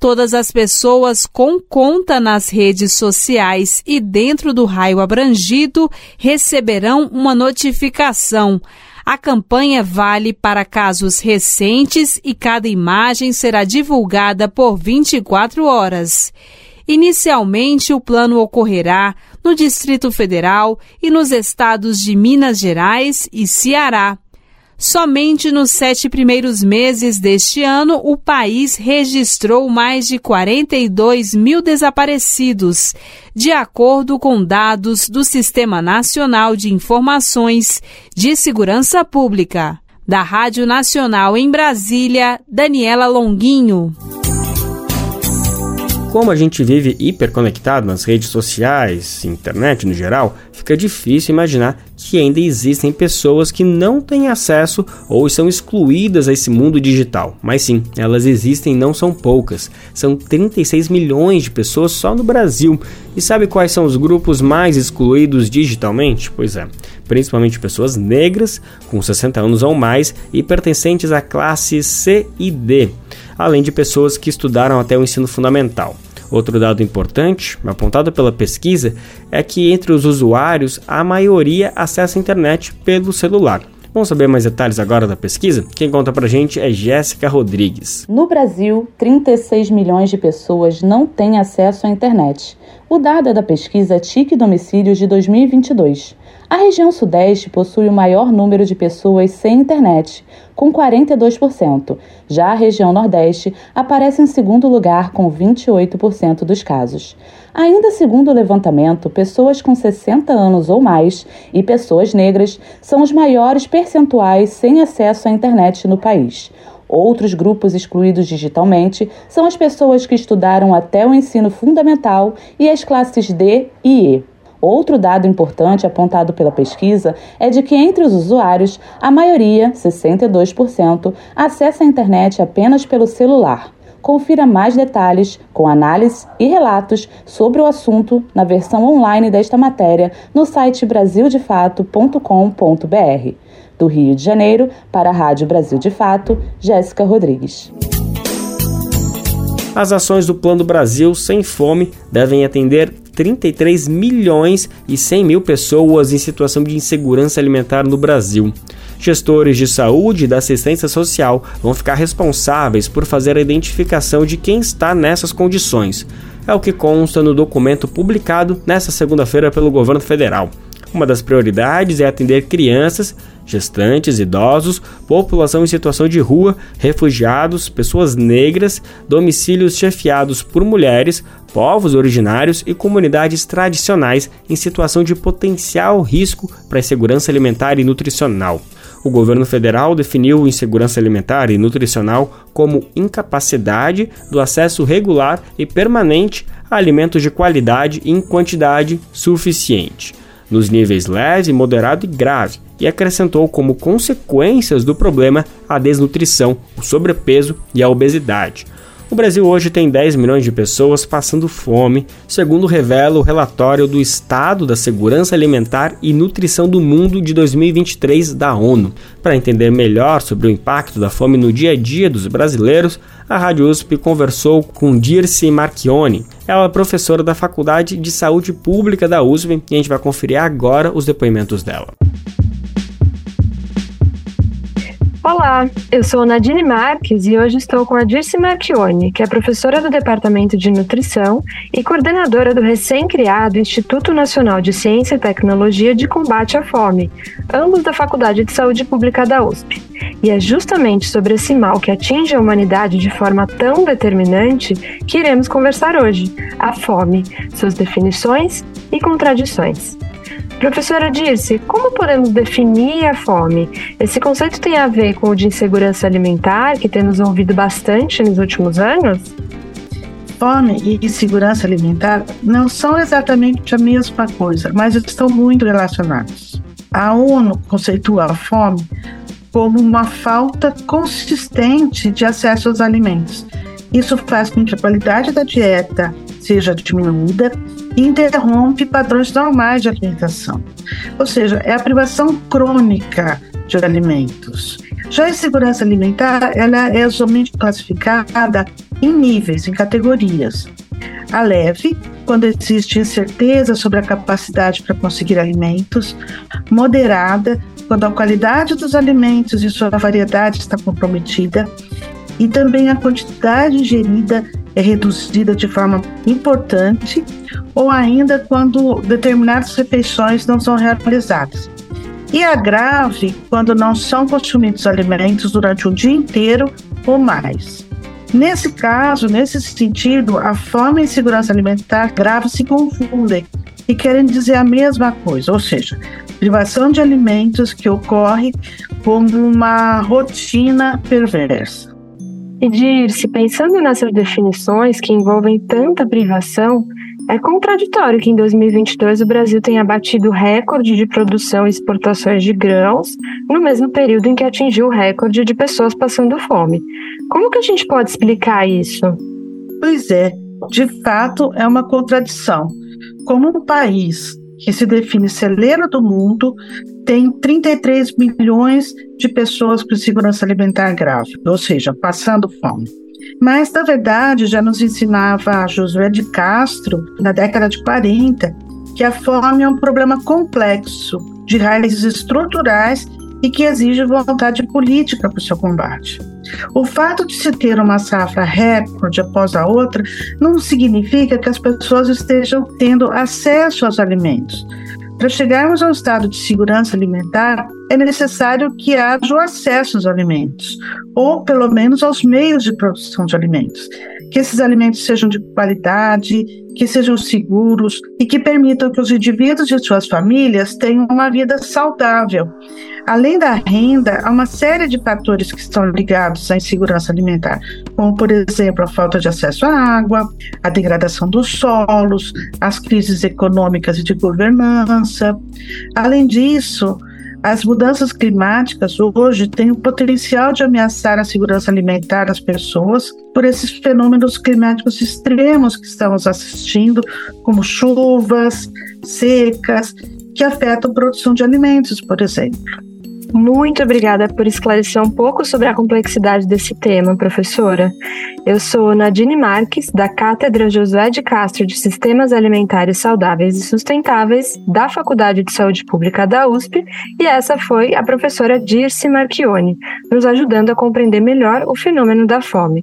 Todas as pessoas com conta nas redes sociais e dentro do raio abrangido receberão uma notificação. A campanha vale para casos recentes e cada imagem será divulgada por 24 horas. Inicialmente, o plano ocorrerá no Distrito Federal e nos estados de Minas Gerais e Ceará. Somente nos sete primeiros meses deste ano, o país registrou mais de 42 mil desaparecidos, de acordo com dados do Sistema Nacional de Informações de Segurança Pública. Da Rádio Nacional em Brasília, Daniela Longuinho. Como a gente vive hiperconectado nas redes sociais, internet no geral, fica difícil imaginar que ainda existem pessoas que não têm acesso ou são excluídas a esse mundo digital. Mas sim, elas existem e não são poucas. São 36 milhões de pessoas só no Brasil. E sabe quais são os grupos mais excluídos digitalmente? Pois é, principalmente pessoas negras com 60 anos ou mais e pertencentes à classe C e D além de pessoas que estudaram até o ensino fundamental. Outro dado importante, apontado pela pesquisa, é que entre os usuários, a maioria acessa a internet pelo celular. Vamos saber mais detalhes agora da pesquisa? Quem conta pra gente é Jéssica Rodrigues. No Brasil, 36 milhões de pessoas não têm acesso à internet. O dado é da pesquisa TIC Domicílios de 2022. A região Sudeste possui o maior número de pessoas sem internet, com 42%. Já a região Nordeste aparece em segundo lugar, com 28% dos casos. Ainda segundo o levantamento, pessoas com 60 anos ou mais e pessoas negras são os maiores percentuais sem acesso à internet no país. Outros grupos excluídos digitalmente são as pessoas que estudaram até o ensino fundamental e as classes D e E. Outro dado importante apontado pela pesquisa é de que entre os usuários, a maioria, 62%, acessa a internet apenas pelo celular. Confira mais detalhes, com análise e relatos sobre o assunto na versão online desta matéria no site brasildefato.com.br. Do Rio de Janeiro, para a Rádio Brasil de Fato, Jéssica Rodrigues. As ações do Plano Brasil Sem Fome devem atender 33 milhões e 100 mil pessoas em situação de insegurança alimentar no Brasil. Gestores de saúde e da assistência social vão ficar responsáveis por fazer a identificação de quem está nessas condições. É o que consta no documento publicado nesta segunda-feira pelo governo federal. Uma das prioridades é atender crianças, gestantes, idosos, população em situação de rua, refugiados, pessoas negras, domicílios chefiados por mulheres, povos originários e comunidades tradicionais em situação de potencial risco para a insegurança alimentar e nutricional. O governo federal definiu insegurança alimentar e nutricional como incapacidade do acesso regular e permanente a alimentos de qualidade e em quantidade suficiente nos níveis leve, moderado e grave, e acrescentou como consequências do problema a desnutrição, o sobrepeso e a obesidade. O Brasil hoje tem 10 milhões de pessoas passando fome, segundo revela o relatório do Estado da Segurança Alimentar e Nutrição do Mundo de 2023 da ONU. Para entender melhor sobre o impacto da fome no dia a dia dos brasileiros, a Rádio USP conversou com Dirce Marchione. Ela é professora da Faculdade de Saúde Pública da USP e a gente vai conferir agora os depoimentos dela. Olá, eu sou Nadine Marques e hoje estou com a Dirce Marchione, que é professora do Departamento de Nutrição e coordenadora do recém-criado Instituto Nacional de Ciência e Tecnologia de Combate à Fome, ambos da Faculdade de Saúde Pública da USP. E é justamente sobre esse mal que atinge a humanidade de forma tão determinante que iremos conversar hoje: a fome, suas definições e contradições. Professora Dirce, como podemos definir a fome? Esse conceito tem a ver com o de insegurança alimentar, que temos ouvido bastante nos últimos anos? Fome e insegurança alimentar não são exatamente a mesma coisa, mas estão muito relacionados. A ONU conceitua a fome como uma falta consistente de acesso aos alimentos. Isso faz com que a qualidade da dieta seja diminuída interrompe padrões normais de alimentação. Ou seja, é a privação crônica de alimentos. Já a insegurança alimentar, ela é somente classificada em níveis, em categorias. A leve, quando existe incerteza sobre a capacidade para conseguir alimentos. Moderada, quando a qualidade dos alimentos e sua variedade está comprometida. E também a quantidade ingerida é reduzida de forma importante ou ainda quando determinadas refeições não são realizadas. e a grave quando não são consumidos alimentos durante o dia inteiro ou mais. Nesse caso, nesse sentido, a fome e insegurança alimentar grave se confundem e querem dizer a mesma coisa, ou seja, privação de alimentos que ocorre como uma rotina perversa. E Dirce, pensando nessas definições que envolvem tanta privação, é contraditório que em 2022 o Brasil tenha batido recorde de produção e exportações de grãos no mesmo período em que atingiu o recorde de pessoas passando fome. Como que a gente pode explicar isso? Pois é, de fato é uma contradição. Como um país que se define celeiro do mundo tem 33 milhões de pessoas com segurança alimentar grave, ou seja, passando fome. Mas, na verdade, já nos ensinava Josué de Castro, na década de 40, que a fome é um problema complexo, de raízes estruturais e que exige vontade política para o seu combate. O fato de se ter uma safra recorde após a outra não significa que as pessoas estejam tendo acesso aos alimentos. Para chegarmos ao estado de segurança alimentar, é necessário que haja o acesso aos alimentos, ou pelo menos aos meios de produção de alimentos. Que esses alimentos sejam de qualidade, que sejam seguros e que permitam que os indivíduos e suas famílias tenham uma vida saudável. Além da renda, há uma série de fatores que estão ligados à insegurança alimentar, como, por exemplo, a falta de acesso à água, a degradação dos solos, as crises econômicas e de governança. Além disso, as mudanças climáticas hoje têm o potencial de ameaçar a segurança alimentar das pessoas por esses fenômenos climáticos extremos que estamos assistindo, como chuvas, secas, que afetam a produção de alimentos, por exemplo. Muito obrigada por esclarecer um pouco sobre a complexidade desse tema, professora. Eu sou Nadine Marques, da Cátedra Josué de Castro de Sistemas Alimentares Saudáveis e Sustentáveis, da Faculdade de Saúde Pública da USP, e essa foi a professora Dirce Marchione, nos ajudando a compreender melhor o fenômeno da fome.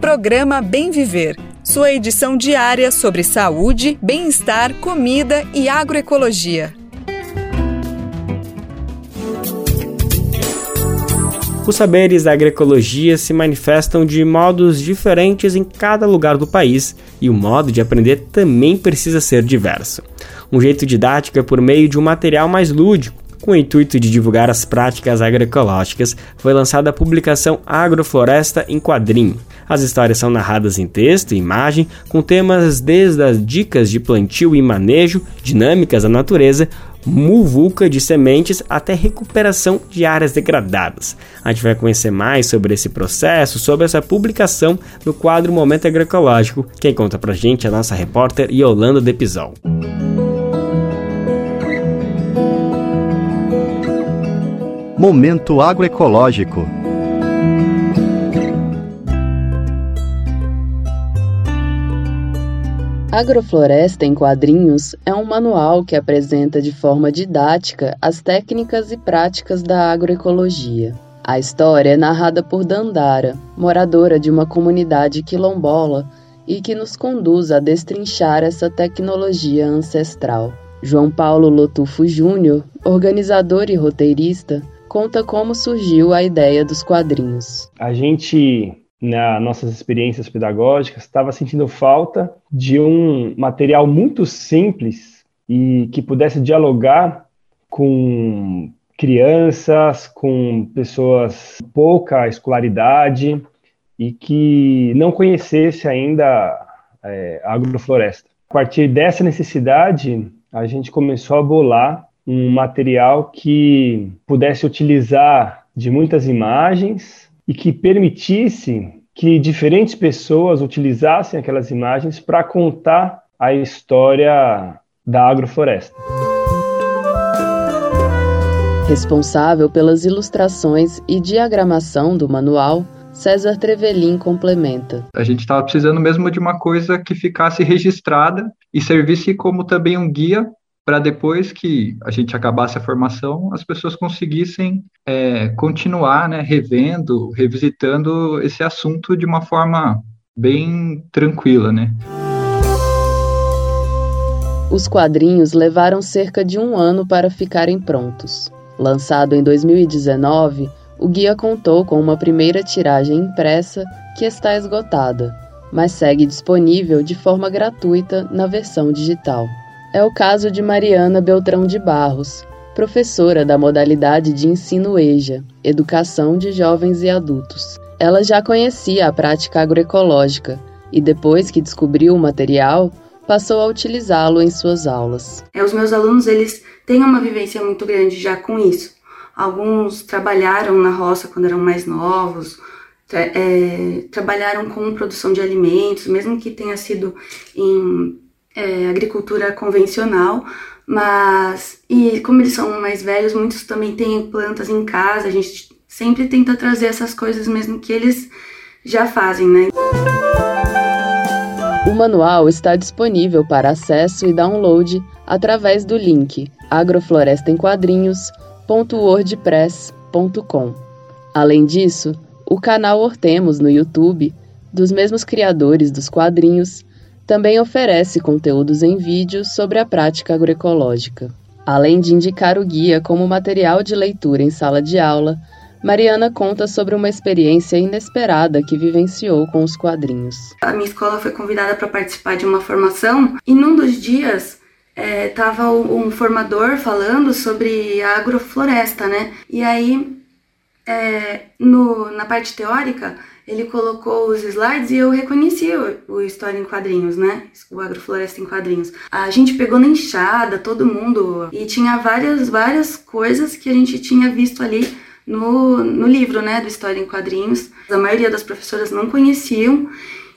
Programa Bem Viver, sua edição diária sobre saúde, bem-estar, comida e agroecologia. Os saberes da agroecologia se manifestam de modos diferentes em cada lugar do país e o modo de aprender também precisa ser diverso. Um jeito didático é por meio de um material mais lúdico, com o intuito de divulgar as práticas agroecológicas, foi lançada a publicação Agrofloresta em Quadrinho. As histórias são narradas em texto e imagem, com temas desde as dicas de plantio e manejo, dinâmicas da natureza, muvuca de sementes até recuperação de áreas degradadas. A gente vai conhecer mais sobre esse processo, sobre essa publicação no quadro Momento Agroecológico. Quem conta pra gente é a nossa repórter Yolanda Depisol. Momento agroecológico. Agrofloresta em Quadrinhos é um manual que apresenta de forma didática as técnicas e práticas da agroecologia. A história é narrada por Dandara, moradora de uma comunidade quilombola e que nos conduz a destrinchar essa tecnologia ancestral. João Paulo Lotufo Júnior, organizador e roteirista, conta como surgiu a ideia dos quadrinhos. A gente nas nossas experiências pedagógicas, estava sentindo falta de um material muito simples e que pudesse dialogar com crianças, com pessoas pouca escolaridade e que não conhecesse ainda é, a agrofloresta. A partir dessa necessidade, a gente começou a bolar um material que pudesse utilizar de muitas imagens e que permitisse que diferentes pessoas utilizassem aquelas imagens para contar a história da agrofloresta. Responsável pelas ilustrações e diagramação do manual, César Trevelin complementa. A gente estava precisando mesmo de uma coisa que ficasse registrada e servisse como também um guia para depois que a gente acabasse a formação, as pessoas conseguissem é, continuar né, revendo, revisitando esse assunto de uma forma bem tranquila, né? Os quadrinhos levaram cerca de um ano para ficarem prontos. Lançado em 2019, o guia contou com uma primeira tiragem impressa que está esgotada, mas segue disponível de forma gratuita na versão digital. É o caso de Mariana Beltrão de Barros, professora da modalidade de ensino EJA, Educação de Jovens e Adultos. Ela já conhecia a prática agroecológica e, depois que descobriu o material, passou a utilizá-lo em suas aulas. É, os meus alunos eles têm uma vivência muito grande já com isso. Alguns trabalharam na roça quando eram mais novos, tra é, trabalharam com produção de alimentos, mesmo que tenha sido em é, agricultura convencional, mas e como eles são mais velhos, muitos também têm plantas em casa. A gente sempre tenta trazer essas coisas mesmo que eles já fazem, né? O manual está disponível para acesso e download através do link agroflorestaemquadrinhos.wordpress.com. Além disso, o canal Hortemos no YouTube, dos mesmos criadores dos quadrinhos, também oferece conteúdos em vídeo sobre a prática agroecológica. Além de indicar o guia como material de leitura em sala de aula, Mariana conta sobre uma experiência inesperada que vivenciou com os quadrinhos. A minha escola foi convidada para participar de uma formação e num dos dias estava é, um formador falando sobre a agrofloresta, né? E aí, é, no, na parte teórica, ele colocou os slides e eu reconheci o, o História em Quadrinhos, né? O Agrofloresta em Quadrinhos. A gente pegou na enxada, todo mundo, e tinha várias, várias coisas que a gente tinha visto ali no, no livro, né, do História em Quadrinhos. A maioria das professoras não conheciam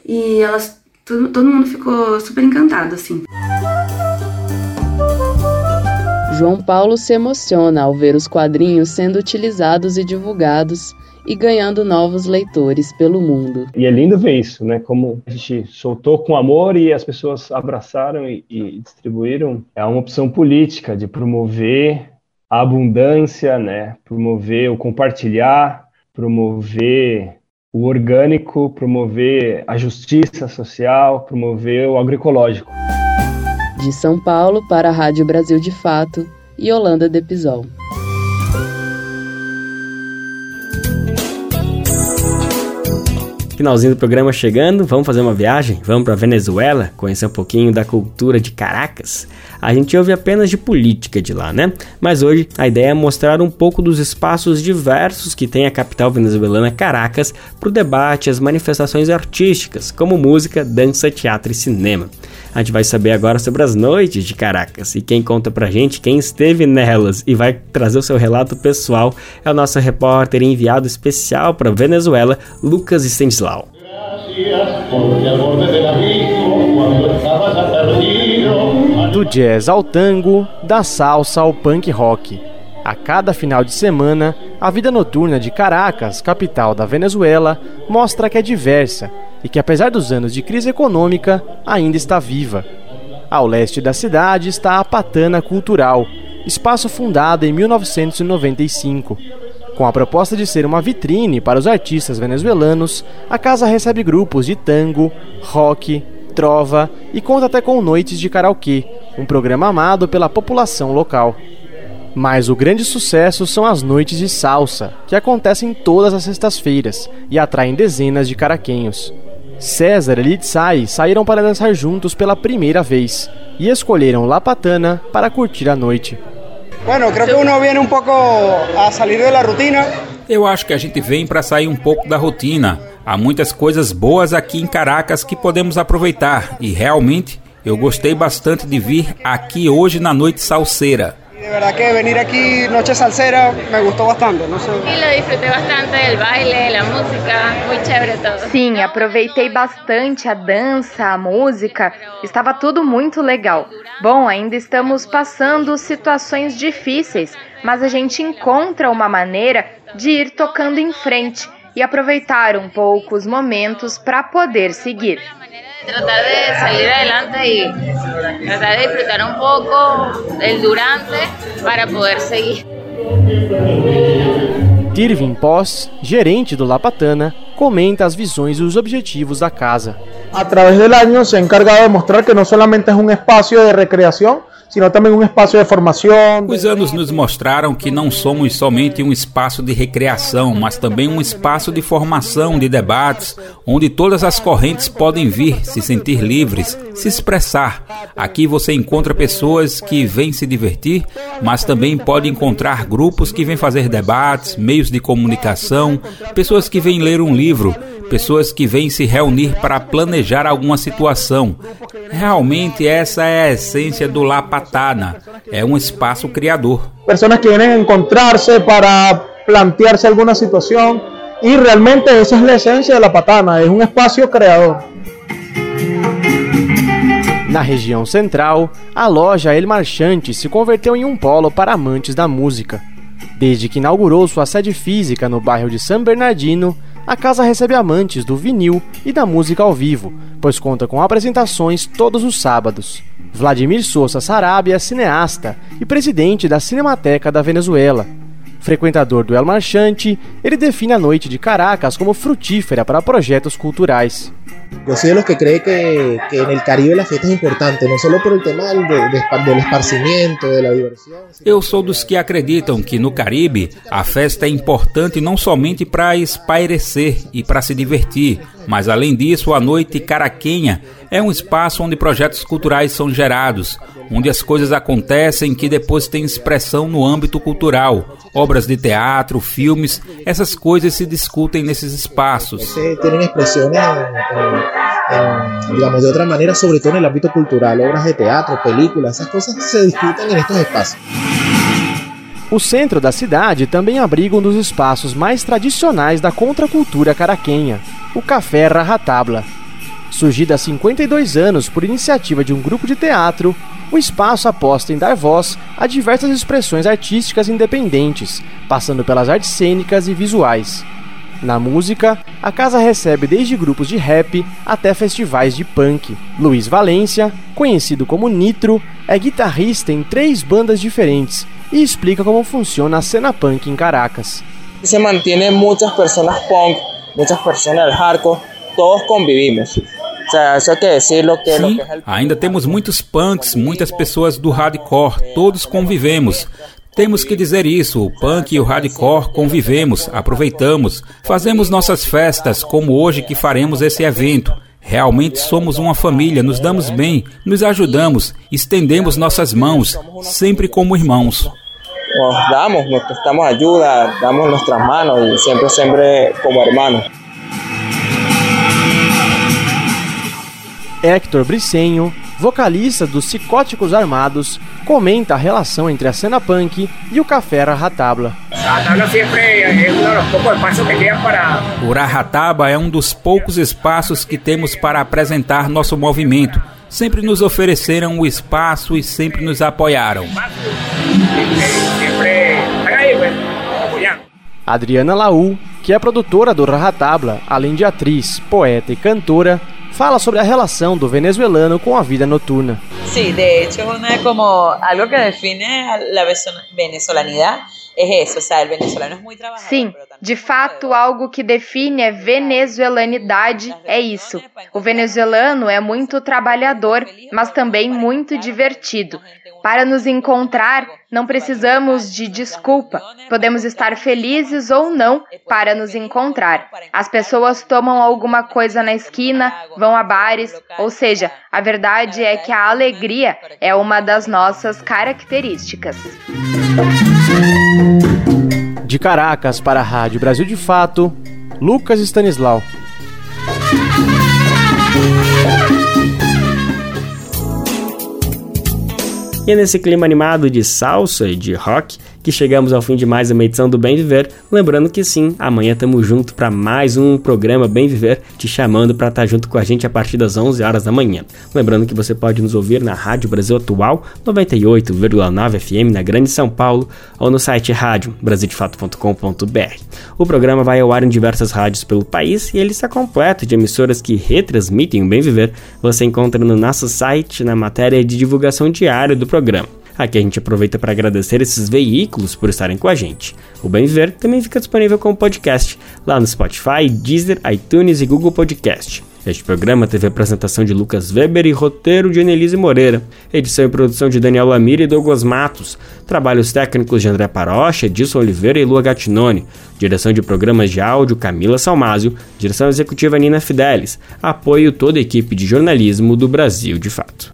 e elas, todo, todo mundo ficou super encantado, assim. João Paulo se emociona ao ver os quadrinhos sendo utilizados e divulgados e ganhando novos leitores pelo mundo. E é lindo ver isso, né? Como a gente soltou com amor e as pessoas abraçaram e, e distribuíram. É uma opção política de promover a abundância, né? Promover o compartilhar, promover o orgânico, promover a justiça social, promover o agroecológico. De São Paulo para a Rádio Brasil de Fato e Holanda Finalzinho do programa chegando, vamos fazer uma viagem? Vamos para Venezuela, conhecer um pouquinho da cultura de Caracas. A gente ouve apenas de política de lá, né? Mas hoje a ideia é mostrar um pouco dos espaços diversos que tem a capital venezuelana Caracas para o debate as manifestações artísticas, como música, dança, teatro e cinema. A gente vai saber agora sobre as noites de Caracas e quem conta pra gente quem esteve nelas e vai trazer o seu relato pessoal é o nosso repórter enviado especial para Venezuela, Lucas Stenslau. Do jazz ao tango, da salsa ao punk rock. A cada final de semana, a vida noturna de Caracas, capital da Venezuela, mostra que é diversa e que, apesar dos anos de crise econômica, ainda está viva. Ao leste da cidade está a Patana Cultural, espaço fundado em 1995. Com a proposta de ser uma vitrine para os artistas venezuelanos, a casa recebe grupos de tango, rock, trova e conta até com noites de karaokê, um programa amado pela população local. Mas o grande sucesso são as noites de salsa, que acontecem todas as sextas-feiras e atraem dezenas de caraquenhos. César e Litzai saíram para dançar juntos pela primeira vez e escolheram La Patana para curtir a noite. Bueno, creo que uno viene un poco a salir de la rutina. Eu acho que a gente vem para sair um pouco da rotina. Há muitas coisas boas aqui em Caracas que podemos aproveitar e realmente eu gostei bastante de vir aqui hoje na noite salseira. De verdad que venir aquí noche salsera me gustó bastante, no sé. Sí, lo disfruté bastante del baile, la música, muy chévere todo. Sim, aproveitei bastante a dança, a música, estava tudo muito legal. Bom, ainda estamos passando situações difíceis, mas a gente encontra uma maneira de ir tocando em frente e aproveitar um pouco os momentos para poder seguir. Tratar de salir adelante y tratar de disfrutar un poco el durante para poder seguir. Tirvin Pós, gerente do Lapatana, comenta as visões e os objetivos da casa. A través del año se ha encargado de mostrar que no solamente es un espacio de recreación, sino também um espaço de formação. Os anos nos mostraram que não somos somente um espaço de recreação, mas também um espaço de formação, de debates, onde todas as correntes podem vir, se sentir livres, se expressar. Aqui você encontra pessoas que vêm se divertir, mas também pode encontrar grupos que vêm fazer debates, meios de comunicação, pessoas que vêm ler um livro, pessoas que vêm se reunir para planejar alguma situação. Realmente essa é a essência do La Patana, é um espaço criador. Pessoas que vêm encontrar-se para plantear-se alguma situação e realmente essa é a essência da La Patana, é um espaço criador. Na região central, a loja El Marchante se converteu em um polo para amantes da música. Desde que inaugurou sua sede física no bairro de San Bernardino, a casa recebe amantes do vinil e da música ao vivo, pois conta com apresentações todos os sábados. Vladimir Sousa Sarabia é cineasta e presidente da Cinemateca da Venezuela. Frequentador do El Marchante, ele define a noite de Caracas como frutífera para projetos culturais. Yo soy de los que cree que, que en el Caribe la fiesta es importante, no solo por el tema del, de, del esparcimiento, de la diversión. Eu sou dos que acreditam que no Caribe a festa é importante não somente para espairecer e para se divertir, mas além disso a noite caraquenha é um espaço onde projetos culturais são gerados, onde as coisas acontecem que depois têm expressão no âmbito cultural. Obras de teatro, filmes, essas coisas se discutem nesses espaços. Tem expressão digamos, de outra maneira, sobretudo no âmbito cultural, obras de teatro, películas, essas coisas se discutem nestes espaços. O centro da cidade também abriga um dos espaços mais tradicionais da contracultura caraquenha, o Café Rajatabla. Surgido há 52 anos por iniciativa de um grupo de teatro, o espaço aposta em dar voz a diversas expressões artísticas independentes, passando pelas artes cênicas e visuais. Na música, a casa recebe desde grupos de rap até festivais de punk. Luiz Valência, conhecido como Nitro, é guitarrista em três bandas diferentes e explica como funciona a cena punk em Caracas. Se mantém muitas pessoas punk, muitas pessoas hardcore, todos convivimos. Sim, ainda temos muitos punks, muitas pessoas do hardcore, todos convivemos. Temos que dizer isso, o punk e o hardcore convivemos, aproveitamos, fazemos nossas festas, como hoje que faremos esse evento. Realmente somos uma família, nos damos bem, nos ajudamos, estendemos nossas mãos, sempre como irmãos. Nos damos, nos prestamos ajuda, damos nossas mãos e sempre, sempre como irmãos. Hector Bricenho, vocalista dos Psicóticos Armados, comenta a relação entre a cena punk e o Café Rajatabla. O Rahataba é um dos poucos espaços que temos para apresentar nosso movimento. Sempre nos ofereceram o espaço e sempre nos apoiaram. Adriana Laú, que é produtora do Rajatabla, além de atriz, poeta e cantora, fala sobre a relação do venezuelano com a vida noturna. Sí, de hecho una como algo que define la venezolanidad. Sim, de fato, algo que define a venezuelanidade é isso. O venezuelano é muito trabalhador, mas também muito divertido. Para nos encontrar, não precisamos de desculpa. Podemos estar felizes ou não para nos encontrar. As pessoas tomam alguma coisa na esquina, vão a bares, ou seja, a verdade é que a alegria é uma das nossas características. De Caracas para a Rádio Brasil de Fato, Lucas Stanislau. E é nesse clima animado de salsa e de rock que chegamos ao fim de mais uma edição do Bem Viver. Lembrando que sim, amanhã estamos junto para mais um programa Bem Viver, te chamando para estar tá junto com a gente a partir das 11 horas da manhã. Lembrando que você pode nos ouvir na Rádio Brasil Atual 98,9 FM na Grande São Paulo ou no site rádio brasildefato.com.br. O programa vai ao ar em diversas rádios pelo país e ele está completo de emissoras que retransmitem o Bem Viver. Você encontra no nosso site na matéria de divulgação diária do programa. Aqui a gente aproveita para agradecer esses veículos por estarem com a gente. O Bem Viver também fica disponível como podcast lá no Spotify, Deezer, iTunes e Google Podcast. Este programa teve apresentação de Lucas Weber e roteiro de Annelise Moreira, edição e produção de Daniel Lamir e Douglas Matos, trabalhos técnicos de André Parocha, Edson Oliveira e Lua Gattinoni, direção de programas de áudio Camila Salmásio, direção executiva Nina Fidelis, apoio toda a equipe de jornalismo do Brasil de Fato.